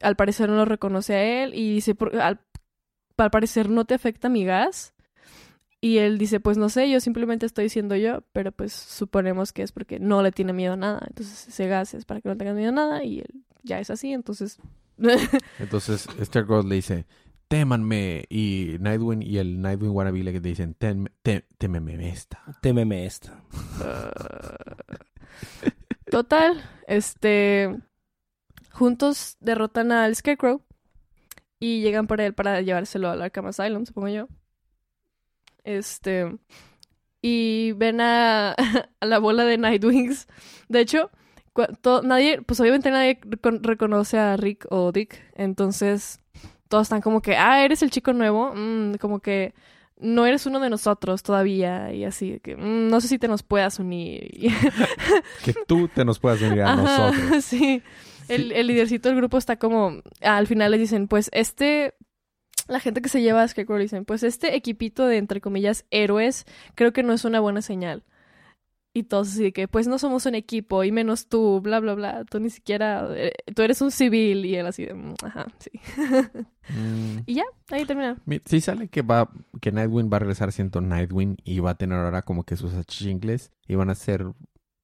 al parecer no lo reconoce a él y dice, "Por- al, al parecer no te afecta mi gas. Y él dice, pues no sé, yo simplemente estoy siendo yo, pero pues suponemos que es porque no le tiene miedo a nada. Entonces ese gas es para que no tenga miedo a nada y él ya es así, entonces... Entonces, Stargirl le dice, témanme. Y Nightwing y el Nightwing wannabe le dicen, "Tem- te- témeme esta. Témeme esta. <laughs> Total, este... Juntos derrotan al Scarecrow y llegan por él para llevárselo al Arkham Asylum, supongo yo. Este... Y ven a, <laughs> a la bola de Nightwings. De hecho, nadie, pues obviamente nadie recon- reconoce a Rick o Dick. Entonces, todos están como que, ah, eres el chico nuevo. Mm, como que no eres uno de nosotros todavía. Y así, que "Mm, no sé si te nos puedas unir. <laughs> Que tú te nos puedas unir a Ajá, nosotros. <laughs> sí. El, el lidercito del grupo está como. Al final les dicen, pues este. La gente que se lleva a Scarecrow dicen, pues este equipito de entre comillas héroes, creo que no es una buena señal. Y todos así que, pues no somos un equipo, y menos tú, bla, bla, bla. Tú ni siquiera. eh, tú eres un civil. Y él así de, "Mm, ajá, sí. Mm, <laughs> Y ya, ahí termina. mi- sí sale que va, que Nightwing va a regresar siendo Nightwing y va a tener ahora como que sus achingles y van a ser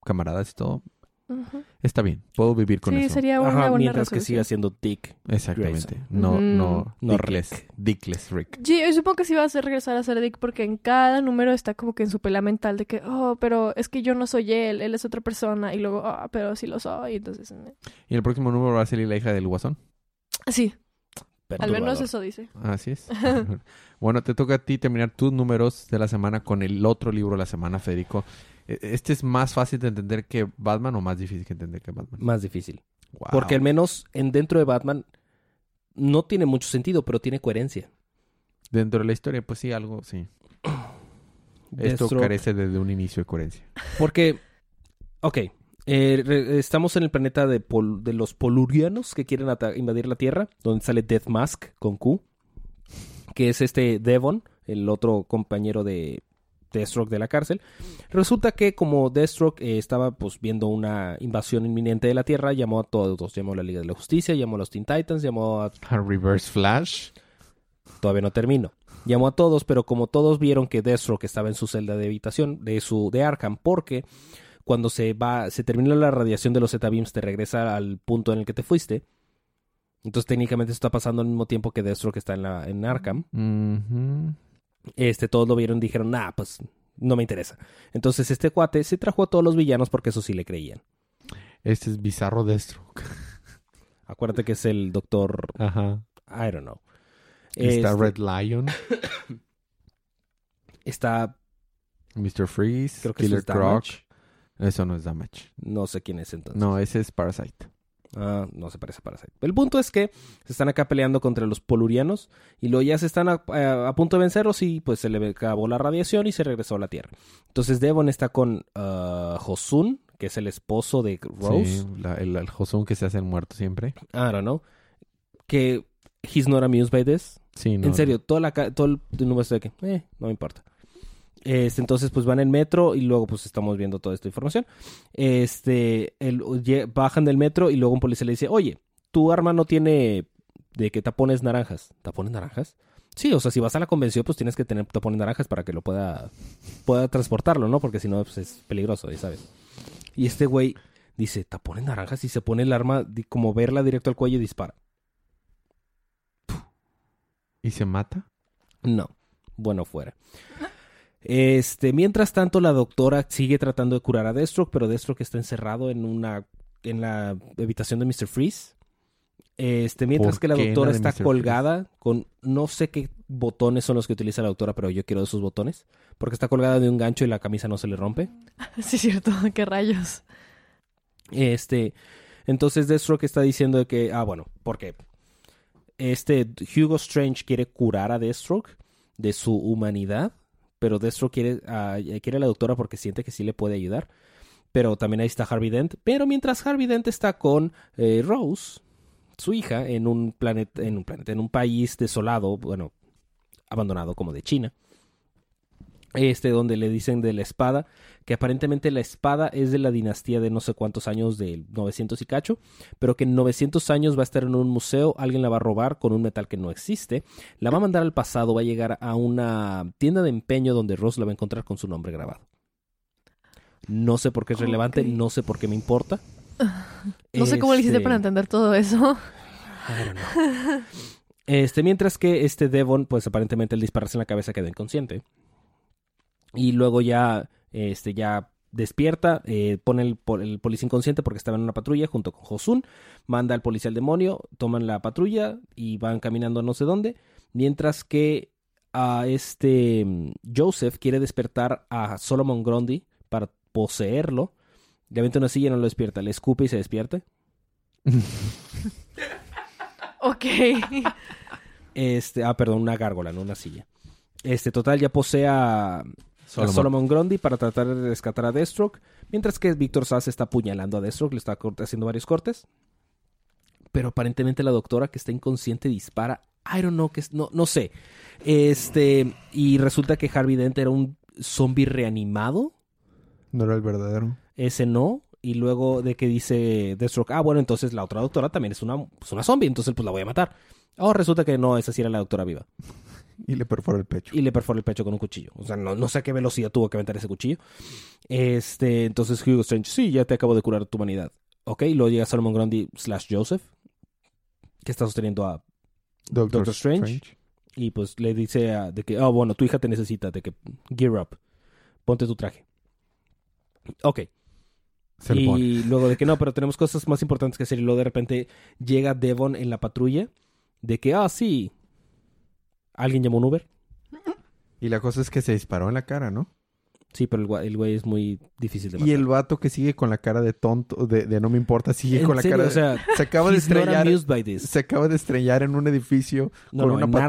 camaradas y todo. Ujú. Está bien, puedo vivir con Sí, eso. sería una Ajá, buena mientras que resolución. siga siendo Dick. Exactamente. No, Mm, no, no Dickless, Rick. Dickless Rick. Sí, yo supongo que sí va a hacer regresar a ser Dick porque en cada número está como que en su pela mental de que, oh, pero es que yo no soy él, él es otra persona. Y luego, ah, pero sí lo soy. Entonces, eh. Y el próximo número va a salir la hija del guasón. sí, al menos eso dice. Así es. <laughs> bueno, te toca a ti terminar tus números de la semana con el otro libro de la semana, Federico. E- ¿Este es más fácil de entender que Batman o más difícil que entender que Batman? Más difícil. Wow. Porque al menos en dentro de Batman no tiene mucho sentido, pero tiene coherencia. Dentro de la historia, pues sí, algo, sí. <clears throat> Esto Deathstroke- carece de, de un inicio de coherencia. Porque, ok, eh, re- estamos en el planeta de, pol- de los polurianos que quieren ata- invadir la Tierra, donde sale Death Mask con Q, que es este Devon, el otro compañero de Deathstroke de la cárcel. Resulta que como Deathstroke eh, estaba pues viendo una invasión inminente de la Tierra, llamó a todos, llamó a la Liga de la Justicia, llamó a los Teen Titans, llamó a A Reverse Flash. todavía no termino. Llamó a todos, pero como todos vieron que Deathstroke estaba en su celda de habitación de su de Arkham, porque cuando se va, se termina la radiación de los Z-Beams, te regresa al punto en el que te fuiste. Entonces técnicamente está pasando al mismo tiempo que Deathstroke está en la en Arkham. Este, todos lo vieron y dijeron, nah, pues no me interesa. Entonces este cuate se trajo a todos los villanos porque eso sí le creían. Este es Bizarro Deathstroke. Acuérdate que es el doctor, Ajá. I don't know. Está Este, Red Lion, <coughs> está, Mr. Freeze, creo que Killer Croc. Damage. Eso no es Damage. No sé quién es entonces. No, ese es Parasite. Ah, no se parece a Parasite. El punto es que se están acá peleando contra los polurianos y luego ya se están a, a- a punto de vencerlos y pues se le acabó la radiación y se regresó a la Tierra. Entonces Devon está con ah, Josun, que es el esposo de Rose. Sí, la- el, el Josun que se hace el muerto siempre. I don't know. Que he's not amused by this. Sí, no. en serio, toda la, todo el número de que, eh, no me importa. Este, entonces, pues van en metro y luego, pues estamos viendo toda esta información. Este, el, bajan del metro y luego un policía le dice, oye, tu arma no tiene de que tapones naranjas. ¿Tapones naranjas? Sí, o sea, si vas a la convención, pues tienes que tener tapones naranjas para que lo pueda, pueda transportarlo, ¿no? Porque si no, pues es peligroso, ya sabes. Y este güey dice, tapones naranjas y se pone el arma, como verla directo al cuello y dispara. ¿Y se mata? No, bueno fuera. Este, mientras tanto, la doctora sigue tratando de curar a Deathstroke, pero Deathstroke está encerrado en una en la habitación de Mr. Freeze. Este, mientras ¿Por que la doctora la de está Mr. colgada con no sé qué botones son los que utiliza la doctora, pero yo quiero esos botones, porque está colgada de un gancho y la camisa no se le rompe. <laughs> Sí, es cierto, <laughs> qué rayos. Este, entonces Deathstroke está diciendo de que, ah, bueno, porque este Hugo Strange quiere curar a Deathstroke de su humanidad, pero Deathstroke quiere, a- quiere a la doctora porque siente que sí le puede ayudar. Pero también ahí está Harvey Dent. Pero mientras Harvey Dent está con eh, Rose, su hija, en un planeta, en un planeta, en un país desolado, bueno, abandonado como de China. Este, donde le dicen de la espada, que aparentemente la espada es de la dinastía de no sé cuántos años, del 900 y cacho, pero que en 900 años va a estar en un museo, alguien la va a robar con un metal que no existe, la va a mandar al pasado, va a llegar a una tienda de empeño donde Ross la va a encontrar con su nombre grabado. No sé por qué es relevante, no sé por qué me importa. <laughs> No sé cómo le hiciste Este, para entender todo eso. I don't know. Este, mientras que este Devon, pues aparentemente el dispararse en la cabeza quedó inconsciente. Y luego ya, este, ya despierta, eh, pone el, el policía inconsciente porque estaba en una patrulla junto con Josun, manda al policía al demonio, toman la patrulla y van caminando a no sé dónde, mientras que a este mm, Joseph quiere despertar a Solomon Grundy para poseerlo. Le avienta una silla y no lo despierta, le escupe y se despierta. <laughs> Ok. Este, ah, perdón, una gárgola, no una silla. Este, total, ya posee a Solomon. a Solomon Grundy para tratar de rescatar a Deathstroke, mientras que Víctor Sass está apuñalando a Deathstroke, le está haciendo varios cortes. Pero aparentemente la doctora que está inconsciente dispara. I don't know, que es, no, no sé. Este, y resulta que Harvey Dent era un zombie reanimado. No era el verdadero. Ese no. Y luego de que dice Deathstroke, ah, bueno, entonces la otra doctora también es una, es una zombie, entonces pues la voy a matar. Oh, resulta que no, esa sí era la doctora viva. Y le perfora el pecho. y le perfora el pecho con un cuchillo. O sea, no, no sé a qué velocidad tuvo que aventar ese cuchillo. Este, entonces Hugo Strange, sí, ya te acabo de curar tu humanidad. Ok, luego llega Solomon Grundy slash Joseph, que está sosteniendo a... Doctor, Doctor Strange. Y pues le dice a- de que, oh, bueno, tu hija te necesita, de que gear up, ponte tu traje. Ok. Se lo pone. Y luego de que no, pero tenemos cosas más importantes que hacer. Y luego de repente llega Devon en la patrulla. De que, ah, sí. ¿Alguien llamó un Uber? Y la cosa es que se disparó en la cara, ¿no? Sí, pero el, güey es muy difícil de Y matar. el vato que sigue con la cara de tonto, de, de no me importa, sigue ¿En con la serio? cara de... O sea, se acaba de estrellar... amused by this. Se acaba de estrellar en un edificio No, con no, una en.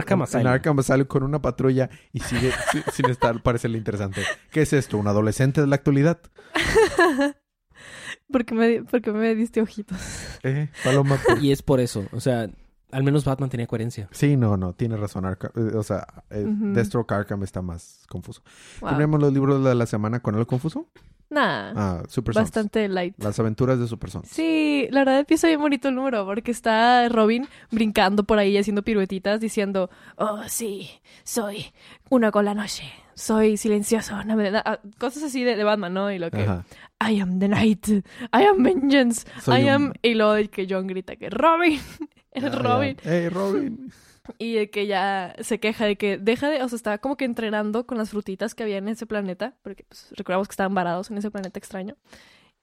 Arkham Asylum con una patrulla y sigue <laughs> si- sin estar, parecerle interesante. ¿Qué es esto? ¿Un adolescente de la actualidad? <laughs> porque me, porque me diste ojitos. Eh, Paloma. por- Y es por eso. O sea, al menos Batman tenía coherencia. Sí, no, no, tiene razón. Arkham- eh, o sea, eh, Ujú. Deathstroke Arkham está más confuso. Wow. ¿Tenemos los libros de la semana con el confuso? Nah, Ah, Super Sons. bastante light. Las aventuras de Super Sons. Sí, la verdad empieza bien bonito el número porque está Robin brincando por ahí haciendo piruetitas diciendo, oh sí, soy uno con la noche, soy silencioso, no me da-". Ah, cosas así de, de Batman, ¿no? Y lo que, Ajá. I am the night, I am vengeance, Soy I un- am... Y luego de que John grita que Robin, es Ah, Robin. Hey, Robin. <laughs> Y de que ya se queja de que deja de, o sea, estaba como que entrenando con las frutitas que había en ese planeta, porque pues, recordamos que estaban varados en ese planeta extraño.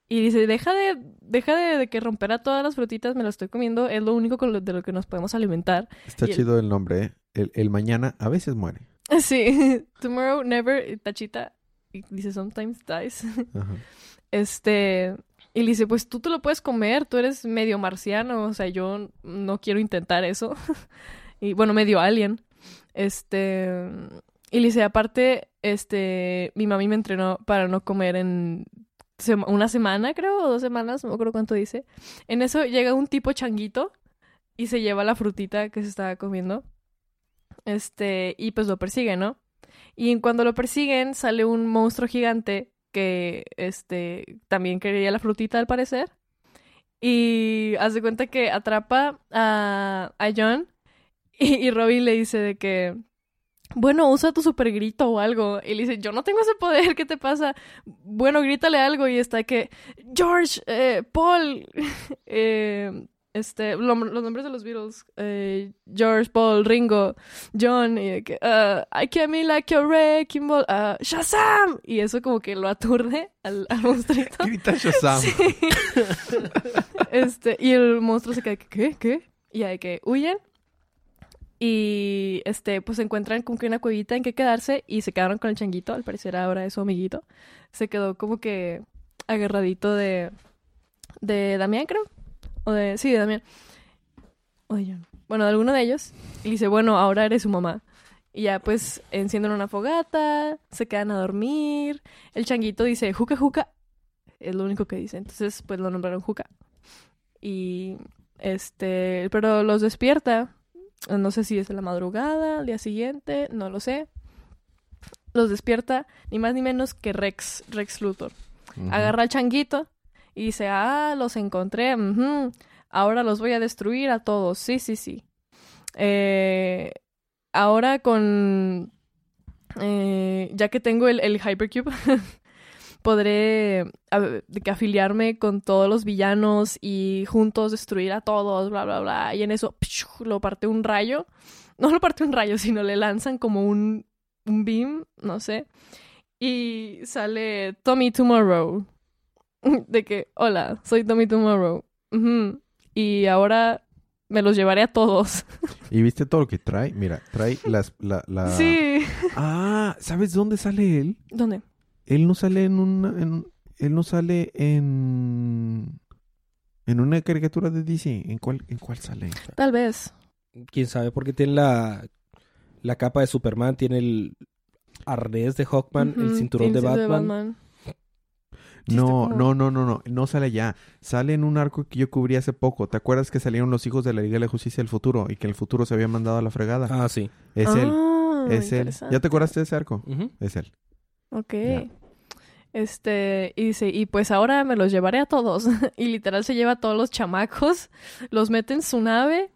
Y dice, deja de, deja de, de que romper a todas las frutitas, me las estoy comiendo, es lo único con lo- de lo que nos podemos alimentar. Está Y chido el nombre, ¿eh? El, el mañana a veces muere. <laughs> Sí, <laughs> tomorrow never, tachita, y dice sometimes dies. Ajá. Este, y le dice, pues tú te lo puedes comer, tú eres medio marciano, o sea, yo no quiero intentar eso. <laughs> y bueno, medio alien. Este, y le dice, aparte, este, mi mami me entrenó para no comer en una semana, creo, o dos semanas, no me acuerdo cuánto dice. En eso llega un tipo changuito y se lleva la frutita que se estaba comiendo. Este, y pues lo persigue, ¿no? Y cuando lo persiguen, sale un monstruo gigante que este también quería la frutita al parecer. Y hace cuenta que atrapa a, a John <laughs> y, Robin le dice de que bueno, usa tu super grito o algo. Y le dice, yo no tengo ese poder, ¿qué te pasa? Bueno, grítale algo y está que, George, eh, Paul, <laughs> eh, este, lo- los nombres de los Beatles, eh, George, Paul, Ringo, John, y de que, uh, I came in like a wrecking ball, uh, Shazam! Y eso como que lo aturde al, al monstruito. Grita Shazam. Sí. <laughs> este, y el monstruo se queda ¿qué? ¿Qué? Y hay que huyen. Y este, pues encuentran como que una cuevita en que quedarse y se quedaron con el changuito, al parecer ahora es su amiguito. Se quedó como que agarradito de de Damián, creo. O de sí, de Damián. O de John. Bueno, de alguno de ellos. Y dice, "Bueno, ahora eres su mamá." Y ya pues encienden una fogata, se quedan a dormir. El changuito dice, "Juca juca." Es lo único que dice. Entonces, pues lo nombraron Juca. Y este, pero los despierta. No sé si es en la madrugada, al día siguiente, no lo sé. Los despierta ni más ni menos que Rex, Rex Luthor. Agarra al changuito y dice, ah, los encontré, ahora los voy a destruir a todos, sí, sí, sí. Eh, ahora con, eh, ya que tengo el, el Hypercube, <laughs> podré que afiliarme con todos los villanos y juntos destruir a todos, bla, bla, bla. Y en eso lo parte un rayo. No lo parte un rayo, <laughs> sino le lanzan como un, un beam, no sé. Y sale Tommy Tomorrow. <laughs> De que, hola, soy Tommy Tomorrow. Y ahora me los llevaré a todos. <laughs> ¿Y viste todo lo que trae? Mira, trae las... La, la- <laughs> Sí. Ah, ¿sabes dónde sale él? ¿Dónde? Él no sale en una... en- él no sale en... En una caricatura de DC. ¿En cuál, en cuál sale? Tal vez. Quién sabe, porque tiene la, la capa de Superman, tiene el arnés de Hawkman, el Ujú, cinturón sí, de el Batman. No, como- no, no, no, no. No sale allá. Sale en un arco que yo cubrí hace poco. ¿Te acuerdas que salieron los hijos de la Liga de la Justicia del futuro? Y que el futuro se había mandado a la fregada. Ah, sí. es él. Ah, Es él. ¿Ya te acuerdas de ese arco? Es él. Ok. Ya. Este, y dice, y pues ahora me los llevaré a todos. <laughs> y literal se lleva a todos los chamacos, los mete en su nave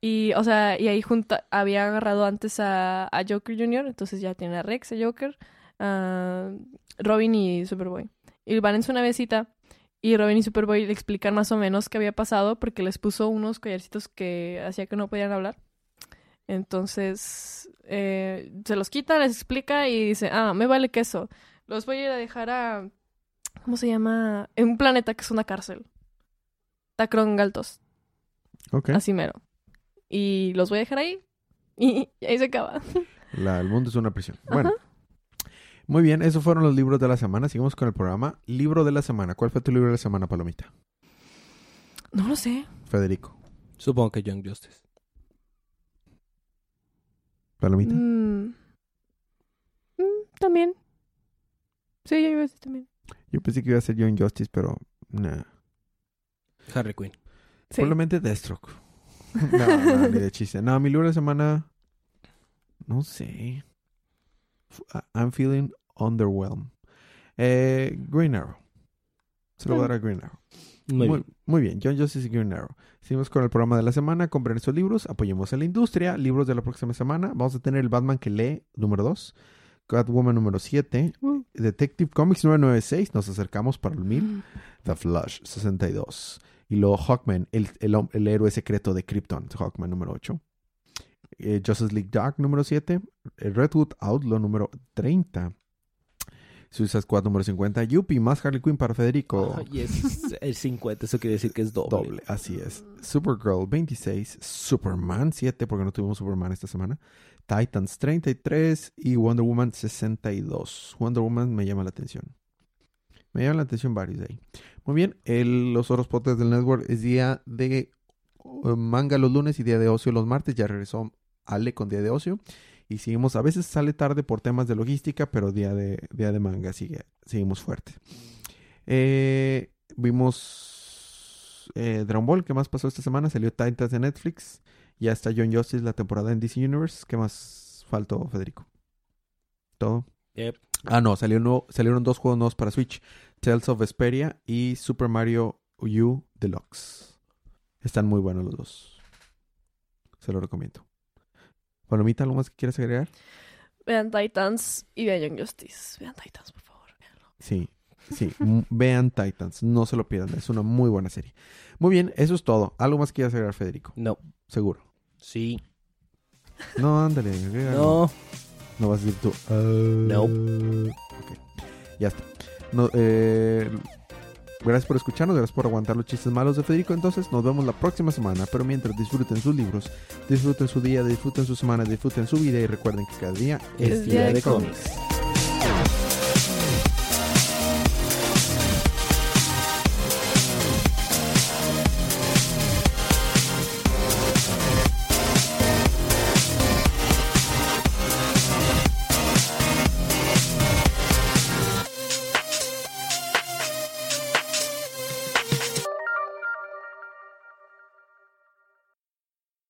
Y, o sea, y ahí junta, había agarrado antes a, a Joker Jr., entonces ya tiene a Rex, a Joker, a Robin y Superboy. Y van en su navecita y Robin y Superboy le explican más o menos qué había pasado porque les puso unos collarcitos que hacía que no podían hablar. Entonces, eh, se los quita, les explica y dice, ah, me vale queso. Los voy a ir a dejar a... ¿Cómo se llama? En un planeta que es una cárcel. Tacron Galtos. Ok. Así mero. Y los voy a dejar ahí. Y, <laughs> y ahí se acaba. La- el mundo es una prisión. Bueno. Muy bien, esos fueron los libros de la semana. Seguimos con el programa. Libro de la semana. ¿Cuál fue tu libro de la semana, Palomita? No lo sé. Federico. Supongo que Young Justice. Palomita. Mm. Mm, también. Sí, yo iba a decir también. Yo pensé que iba a ser Young Justice, pero nah. Harley Quinn. Sí. Probablemente Deathstroke. <laughs> no, no, ni de chiste. No, mi libro de la semana. No sé. I- I'm feeling underwhelmed. Eh, Green Arrow. Se lo voy a dar a Green Arrow. Muy, Muy, bien. muy bien, John Justice y Green Arrow. Seguimos con el programa de la semana. Compren estos libros, apoyemos a la industria. Libros de la próxima semana. Vamos a tener el Batman que lee, número 2. Catwoman número 7. Uh. Detective Comics 996. Nos acercamos para el 1000. The Flash 62. Y luego Hawkman, el, el héroe secreto de Krypton. Hawkman número 8. Eh, Justice League Dark número 7. eh, Redwood Outlaw número 30. Suicide Squad número 50. Yuppie más Harley Quinn para Federico. Ay, es el 50, eso quiere decir que es doble. Doble, así es. Supergirl 26, Superman 7, porque no tuvimos Superman esta semana. Titans 33 y Wonder Woman 62. Wonder Woman me llama la atención. Me llama la atención varios de ahí. Muy bien, el- los otros podcasts del network es día de uh, manga los lunes y día de ocio los martes. Ya regresó Ale con día de ocio. Y seguimos, a veces sale tarde por temas de logística, pero día de, día de manga sigue, seguimos fuerte. Eh, vimos eh, Dragon Ball. ¿Qué más pasó esta semana? Salió Titans de Netflix. Ya está John Justice, la temporada en DC Universe. ¿Qué más faltó, Federico? ¿Todo? Yep. Ah, no, salió nuevo- salieron dos juegos nuevos para Switch. Tales of Vesperia y Super Mario U Deluxe. Están muy buenos los dos. Se lo recomiendo. Palomita, ¿algo más que quieras agregar? Vean Titans y vean Young Justice. Vean Titans, por favor. véanlo. Sí, sí. <laughs> Vean Titans. No se lo pierdan. Es una muy buena serie. Muy bien, eso es todo. ¿Algo más que quieras agregar, Federico? No. Seguro. Sí. No, ándale. agrégalo. No. No vas a decir tú. No. Ok. Ya está. No, eh, gracias por escucharnos, gracias por aguantar los chistes malos de Federico. Entonces, nos vemos la próxima semana. Pero mientras disfruten sus libros, disfruten su día, disfruten su semana, disfruten su vida y recuerden que cada día Es día de cómics.